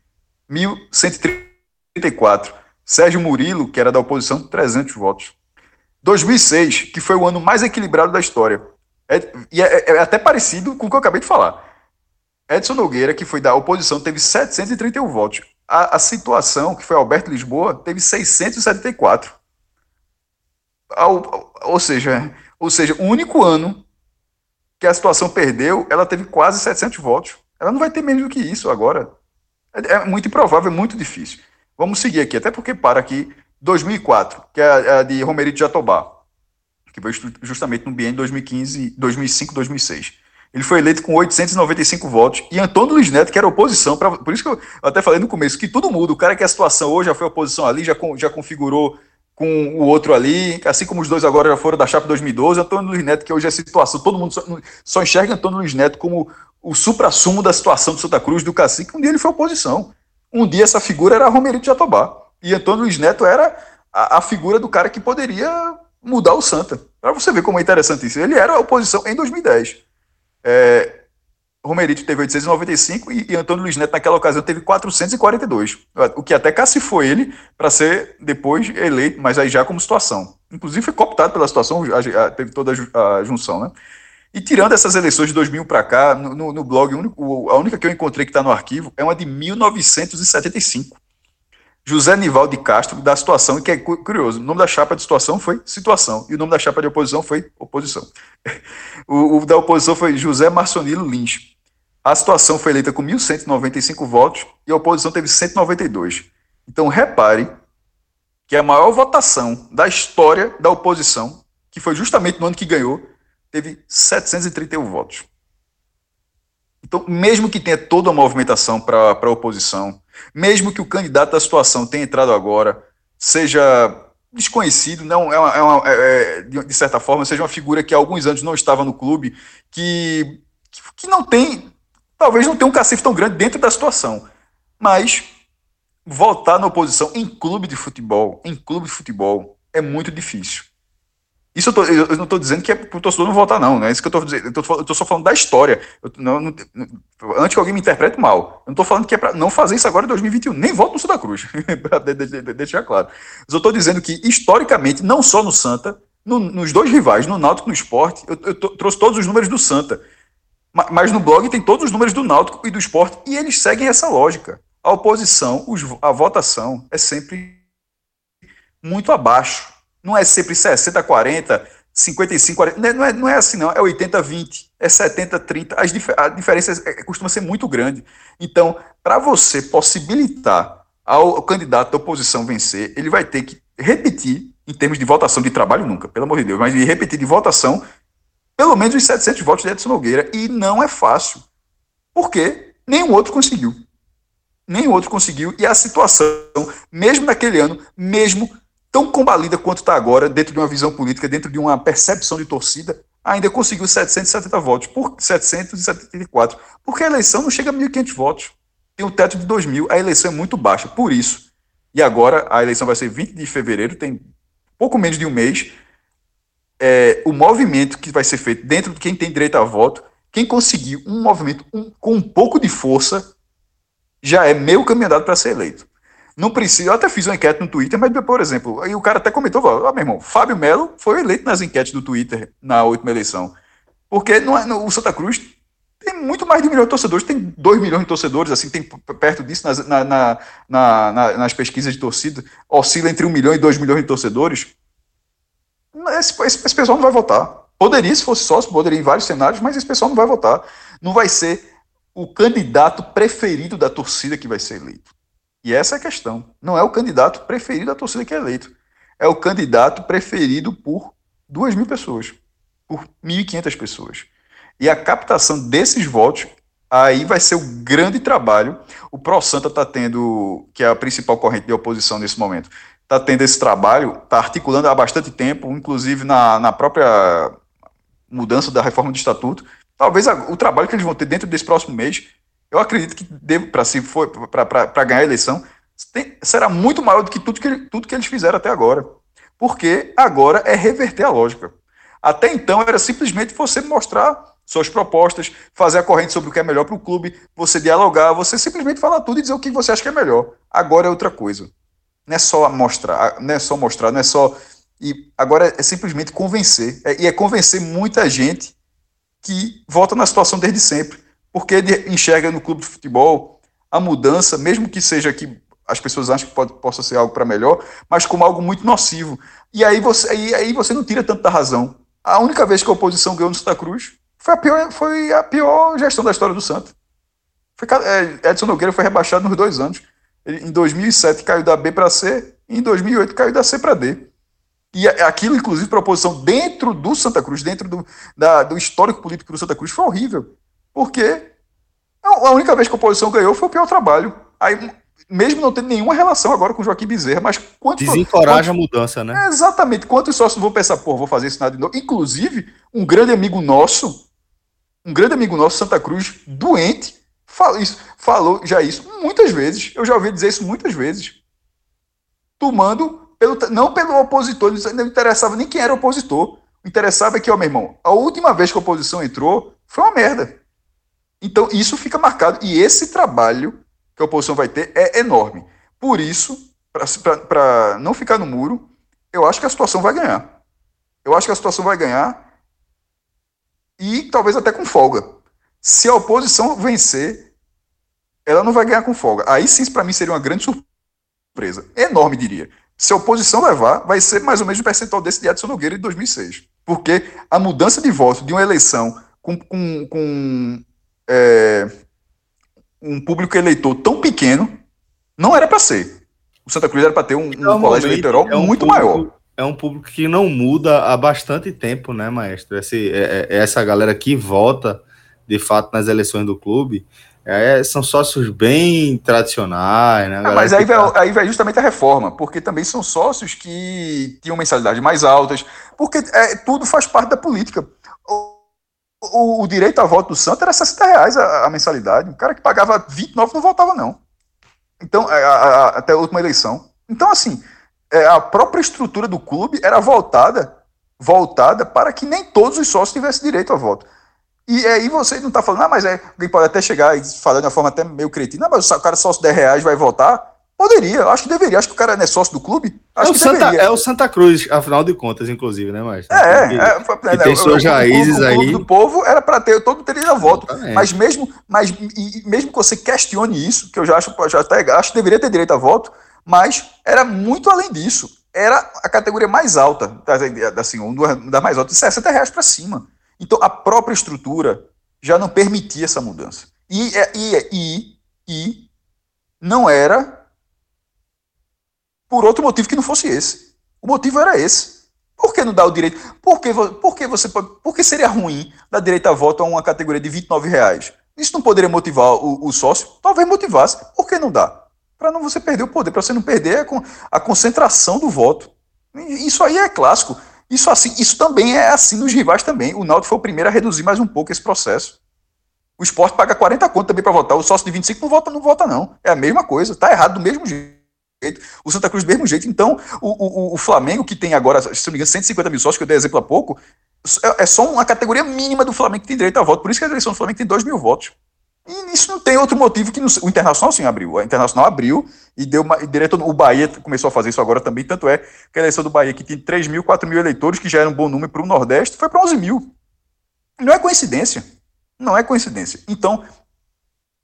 Speaker 3: 1.130 34. Sérgio Murilo, que era da oposição, 300 votos. 2006, que foi o ano mais equilibrado da história. É, e é, é, até parecido com o que eu acabei de falar. Edson Nogueira, que foi da oposição, teve 731 votos. A, a situação, que foi Alberto Lisboa, teve 674. Ao, ou, seja, ou seja, o único ano que a situação perdeu, ela teve quase 700 votos. Ela não vai ter menos do que isso agora. É, é muito improvável, é muito difícil. Vamos seguir aqui, até porque para aqui 2004, que é a de Romerito Jatobá. que foi justamente no biênio 2015, 2005, 2006. Ele foi eleito com 895 votos. E Antônio Luiz Neto, que era oposição, pra, por isso que eu até falei no começo, que tudo muda. O cara que é a situação hoje já foi oposição ali, já, já configurou com o outro ali, assim como os dois agora já foram da chapa 2012. Antônio Luiz Neto, que hoje é a situação, todo mundo só, só enxerga Antônio Luiz Neto como o supra-sumo da situação do Santa Cruz, do Cacique. Um dia ele foi oposição. Um dia essa figura era Romerito Jatobá. E Antônio Luiz Neto era a, a figura do cara que poderia mudar o Santa. Para você ver como é interessante isso. Ele era oposição em 2010. É, Romerito teve 895 e, e Antônio Luiz Neto, naquela ocasião, teve 442. O que até cacifou ele para ser depois eleito, mas aí já como situação. Inclusive foi cooptado pela situação, teve toda a junção, né? E tirando essas eleições de 2000 para cá, no, no blog, a única que eu encontrei que está no arquivo é uma de 1975. José Nival de Castro, da situação, que é curioso. O nome da chapa de situação foi situação, e o nome da chapa de oposição foi oposição. (laughs) O, o da oposição foi José Marcionilo Lins. A situação foi eleita com 1.195 votos e a oposição teve 192. Então, repare que a maior votação da história da oposição, que foi justamente no ano que ganhou, teve 731 votos. Então, mesmo que tenha toda a movimentação para a oposição, mesmo que o candidato da situação tenha entrado agora, seja desconhecido, não é, uma, é, uma, é, é de certa forma, seja uma figura que há alguns anos não estava no clube, que, que não tem, talvez não tenha um cacife tão grande dentro da situação, mas voltar na oposição em clube de futebol, em clube de futebol, é muito difícil. Isso eu, tô, eu não estou dizendo que é para o torcedor não votar, não. Não é isso que eu estou dizendo. Eu estou só falando da história. Eu, não, não, antes que alguém me interprete mal. Eu não estou falando que é para não fazer isso agora em 2021. Nem voto no Santa Cruz, (laughs) para de, de, de, deixar claro. Mas eu estou dizendo que, historicamente, não só no Santa, no, nos dois rivais, no Náutico e no Esporte, eu, eu trouxe todos os números do Santa. Mas, no blog tem todos os números do Náutico e do Esporte, e eles seguem essa lógica. A oposição, os, a votação é sempre muito abaixo não é sempre 60, 40, 55, 40. Não é, não é assim, não. É 80, 20, é 70, 30. As a diferença é, costuma ser muito grande. Então, para você possibilitar ao candidato da oposição vencer, ele vai ter que repetir, em termos de votação de trabalho, nunca, pelo amor de Deus, mas de repetir de votação, pelo menos os 700 votos de Edson Nogueira. E não é fácil. Porque nenhum outro conseguiu. Nenhum outro conseguiu. E a situação, mesmo naquele ano, mesmo tão combalida quanto está agora, dentro de uma visão política, dentro de uma percepção de torcida, ainda conseguiu 770 votos, por 774, porque a eleição não chega a 1.500 votos. Tem um teto de 2.000, a eleição é muito baixa, por isso. E agora a eleição vai ser 20 de fevereiro, tem pouco menos de um mês. É, o movimento que vai ser feito dentro de quem tem direito a voto, quem conseguir um movimento um, com um pouco de força, já é meio caminhado para ser eleito. Não precisa. Eu até fiz uma enquete no Twitter, mas, por exemplo, aí o cara até comentou: ó, meu irmão, Fábio Melo foi eleito nas enquetes do Twitter na última eleição. Porque não é, o Santa Cruz tem muito mais de um milhão de torcedores, tem dois milhões de torcedores, assim, tem perto disso nas, na, na, na, nas pesquisas de torcida, oscila entre um milhão e dois milhões de torcedores. Esse, esse, esse pessoal não vai votar. Poderia, se fosse sócio, poderia em vários cenários, mas esse pessoal não vai votar. Não vai ser o candidato preferido da torcida que vai ser eleito. E essa é a questão. Não é o candidato preferido da torcida que é eleito. É o candidato preferido por duas mil pessoas, por 1.500 pessoas. E a captação desses votos, aí vai ser o grande trabalho. O Pro Santa está tendo, que é a principal corrente de oposição nesse momento, está tendo esse trabalho, está articulando há bastante tempo, inclusive na, na própria mudança da reforma do estatuto. Talvez a, o trabalho que eles vão ter dentro desse próximo mês eu acredito que para se for para ganhar a eleição tem, será muito maior do que tudo que, tudo que eles fizeram até agora. Porque agora é reverter a lógica. Até então era simplesmente você mostrar suas propostas, fazer a corrente sobre o que é melhor para o clube, você dialogar, você simplesmente falar tudo e dizer o que você acha que é melhor. Agora é outra coisa. Não é só mostrar, não é só mostrar, não é só. E agora é simplesmente convencer. É, e é convencer muita gente que volta na situação desde sempre porque ele enxerga no clube de futebol a mudança, mesmo que seja que as pessoas acham que pode, possa ser algo para melhor, mas como algo muito nocivo. E aí você, aí, aí você não tira tanta razão. A única vez que a oposição ganhou no Santa Cruz foi a pior, foi a pior gestão da história do Santa. Foi, é, Edson Nogueira foi rebaixado nos dois anos. Ele, em 2007 caiu da B para C, e em 2008 caiu da C para D. E aquilo, inclusive, para a oposição dentro do Santa Cruz, dentro do, da, do histórico político do Santa Cruz, foi horrível. Porque a única vez que a oposição ganhou foi o pior trabalho. Aí, mesmo não tendo nenhuma relação agora com o Joaquim Bezerra, mas
Speaker 1: quanto. Desencoraja quanto, a mudança, né?
Speaker 3: É, exatamente. Quantos sócios vão pensar, pô, vou fazer isso nada de novo? Inclusive, um grande amigo nosso, um grande amigo nosso, Santa Cruz, doente, falou, isso, falou já isso muitas vezes. Eu já ouvi dizer isso muitas vezes. Tomando, pelo, não pelo opositor, não interessava nem quem era opositor. O interessava é que, ó, meu irmão, a última vez que a oposição entrou foi uma merda. Então, isso fica marcado. E esse trabalho que a oposição vai ter é enorme. Por isso, para não ficar no muro, eu acho que a situação vai ganhar. Eu acho que a situação vai ganhar e talvez até com folga. Se a oposição vencer, ela não vai ganhar com folga. Aí sim, para mim, seria uma grande surpresa. Enorme, diria. Se a oposição levar, vai ser mais ou menos o percentual desse de Edson Nogueira de 2006. Porque a mudança de voto de uma eleição com, com, com é, um público eleitor tão pequeno, não era para ser. O Santa Cruz era para ter um, um colégio eleitoral é um muito público, maior.
Speaker 1: É um público que não muda há bastante tempo, né, maestro? Esse, é, é, essa galera que vota, de fato, nas eleições do clube, é, são sócios bem tradicionais, né?
Speaker 3: É, mas aí, tá... vai, aí vai justamente a reforma, porque também são sócios que tinham mensalidades mais altas, porque é, tudo faz parte da política o, o, direito a voto do Santos era 60 reais a, a, mensalidade. O cara que pagava 29 não votava, não. Então, é, a, a, até a última eleição. Então, assim, é, a própria estrutura do clube era voltada, voltada para que nem todos os sócios tivessem direito a voto. E aí você não está falando, ah, mas é, alguém pode até chegar e falar de uma forma até meio cretina, ah, mas o cara sócio 10 reais vai votar. Poderia, acho que deveria. Acho que o cara não é sócio do clube. Acho
Speaker 1: é, o Santa, é o Santa Cruz, afinal de contas, inclusive, né,
Speaker 3: Márcio? É, que, é, que é, tem é, suas raízes aí. O clube do povo era para ter, todo teria voto. Mas mesmo, mas e, mesmo que você questione isso, que eu já acho, já até acho que deveria ter direito a voto, mas era muito além disso. Era a categoria mais alta, assim, uma das mais altas, de 60 reais para cima. Então a própria estrutura já não permitia essa mudança. E, e, e, e não era por outro motivo que não fosse esse. O motivo era esse. Por que não dá o direito? Por que, por que, você, por que seria ruim dar direito a voto a uma categoria de 29 reais? Isso não poderia motivar o, o sócio? Talvez motivasse. Por que não dá? Para não você perder o poder, para você não perder a, a concentração do voto. Isso aí é clássico. Isso, assim, isso também é assim nos rivais também. O Náutico foi o primeiro a reduzir mais um pouco esse processo. O esporte paga 40 conto também para votar. O sócio de 25 não vota, não vota, não. É a mesma coisa. Está errado do mesmo jeito o Santa Cruz do mesmo jeito. Então, o, o, o Flamengo, que tem agora, se não me engano, 150 mil sócios, que eu dei exemplo há pouco, é, é só uma categoria mínima do Flamengo que tem direito a voto. Por isso que a eleição do Flamengo tem 2 mil votos. E isso não tem outro motivo que no, o Internacional sim abriu. O Internacional abriu e deu uma, e direto, o Bahia começou a fazer isso agora também. Tanto é que a eleição do Bahia, que tem 3 mil, 4 mil eleitores, que já era um bom número para o Nordeste, foi para 11 mil. Não é coincidência. Não é coincidência. Então,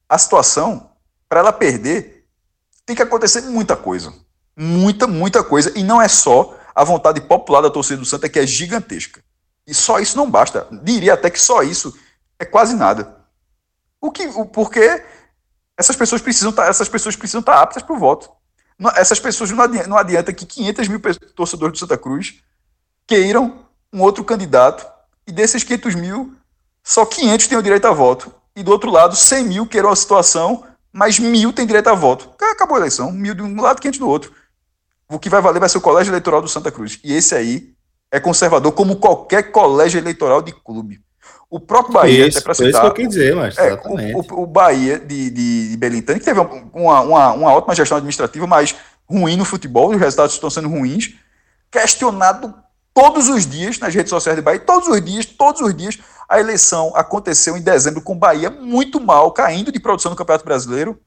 Speaker 3: a situação, para ela perder, tem que acontecer muita coisa. Muita, muita coisa. E não é só a vontade popular da torcida do Santa, que é gigantesca. E só isso não basta. Diria até que só isso é quase nada. O que, o, porque essas pessoas precisam tá, essas pessoas precisam estar tá aptas para o voto. Não, essas pessoas não adianta, não adianta que 500 mil torcedores do Santa Cruz queiram um outro candidato e desses 500 mil, só 500 têm o direito a voto. E do outro lado, 100 mil queiram a situação, mas mil têm direito a voto. Acabou a eleição, mil de um lado, 500 do outro o que vai valer vai ser o colégio eleitoral do Santa Cruz. E esse aí é conservador, como qualquer colégio eleitoral de clube. O próprio Bahia,
Speaker 1: isso, até para citar. Isso que eu quis dizer, mas
Speaker 3: é, o, o, o, Bahia de, de, Belintani, que teve uma, uma, uma ótima gestão administrativa, mas ruim no futebol, os resultados estão sendo ruins, questionado todos os dias nas redes sociais de Bahia, todos os dias, todos os dias. A eleição aconteceu em dezembro com Bahia muito mal, caindo de produção no Campeonato Brasileiro,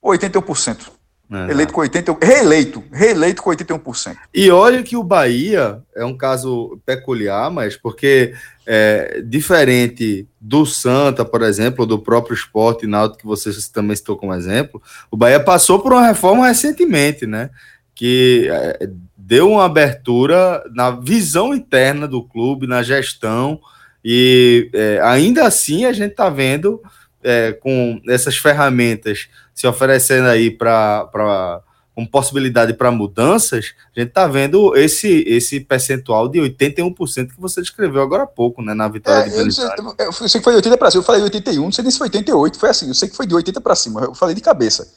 Speaker 3: 81%. É. Eleito com 80, reeleito, reeleito com 81%.
Speaker 1: E olha que o Bahia é um caso peculiar, mas porque é, diferente do Santa, por exemplo, do próprio esporte náutico que você também citou como exemplo, o Bahia passou por uma reforma recentemente, né? Que é, deu uma abertura na visão interna do clube, na gestão, e é, ainda assim a gente está vendo é, com essas ferramentas se oferecendo aí para como possibilidade para mudanças, a gente está vendo esse, esse percentual de 81% que você descreveu agora há pouco, né, na vitória
Speaker 3: é, de eu, sei, eu sei que foi de 80 para cima, eu falei 81, não sei nem se foi 88, foi assim, eu sei que foi de 80 para cima, eu falei de cabeça.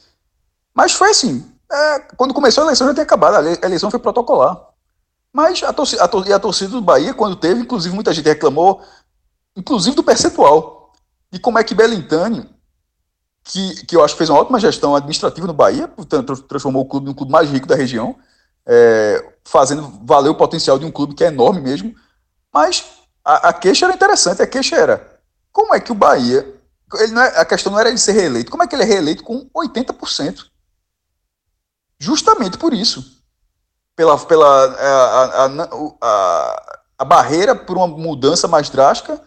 Speaker 3: Mas foi assim, é, quando começou a eleição já tinha acabado, a eleição foi protocolar. Mas a, torcida, a torcida do Bahia, quando teve, inclusive muita gente reclamou, inclusive do percentual, de como é que Belintani que, que eu acho que fez uma ótima gestão administrativa no Bahia, portanto, transformou o clube num clube mais rico da região, é, fazendo valer o potencial de um clube que é enorme mesmo. Mas a, a, queixa era interessante, a queixa era como é que o Bahia. Ele não é, a questão não era ele ser reeleito, como é que ele é reeleito com 80%? Justamente por isso. Pela, pela a, a, a, a barreira por uma mudança mais drástica,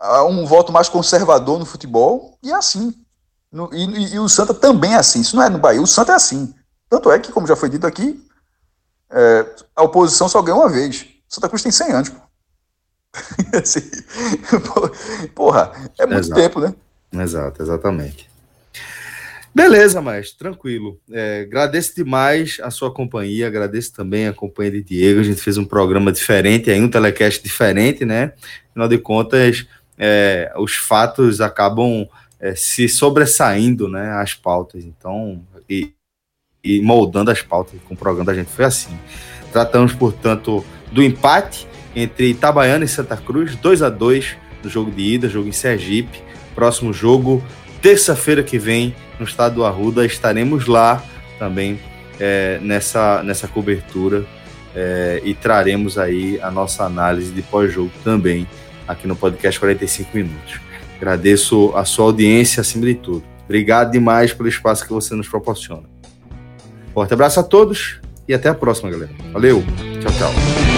Speaker 3: um voto mais conservador no futebol, e é assim. No, e, e, o Santa também é assim. Isso não é no Bahia, o Santa é assim. Tanto é que, como já foi dito aqui, é, a oposição só ganhou uma vez. Santa Cruz tem 100 anos. Pô. (laughs) assim, porra, é muito Exato. tempo, né?
Speaker 1: Exato, exatamente. Beleza, mas tranquilo. É, agradeço demais a sua companhia, agradeço também a companhia de Diego. A gente fez um programa diferente, aí um telecast diferente, né? Afinal de contas, é, os fatos acabam é, se sobressaindo né, as pautas, então, e, e moldando as pautas com o programa da gente foi assim. Tratamos, portanto, do empate entre Itabaiana e Santa Cruz, 2 a 2 no jogo de ida, jogo em Sergipe. Próximo jogo, terça-feira que vem, no estado do Arruda, estaremos lá também é, nessa, nessa cobertura é, e traremos aí a nossa análise de pós-jogo também aqui no podcast 45 minutos. Agradeço a sua audiência acima de tudo. Obrigado demais pelo espaço que você nos proporciona. Forte abraço a todos e até a próxima, galera. Valeu. Tchau, tchau.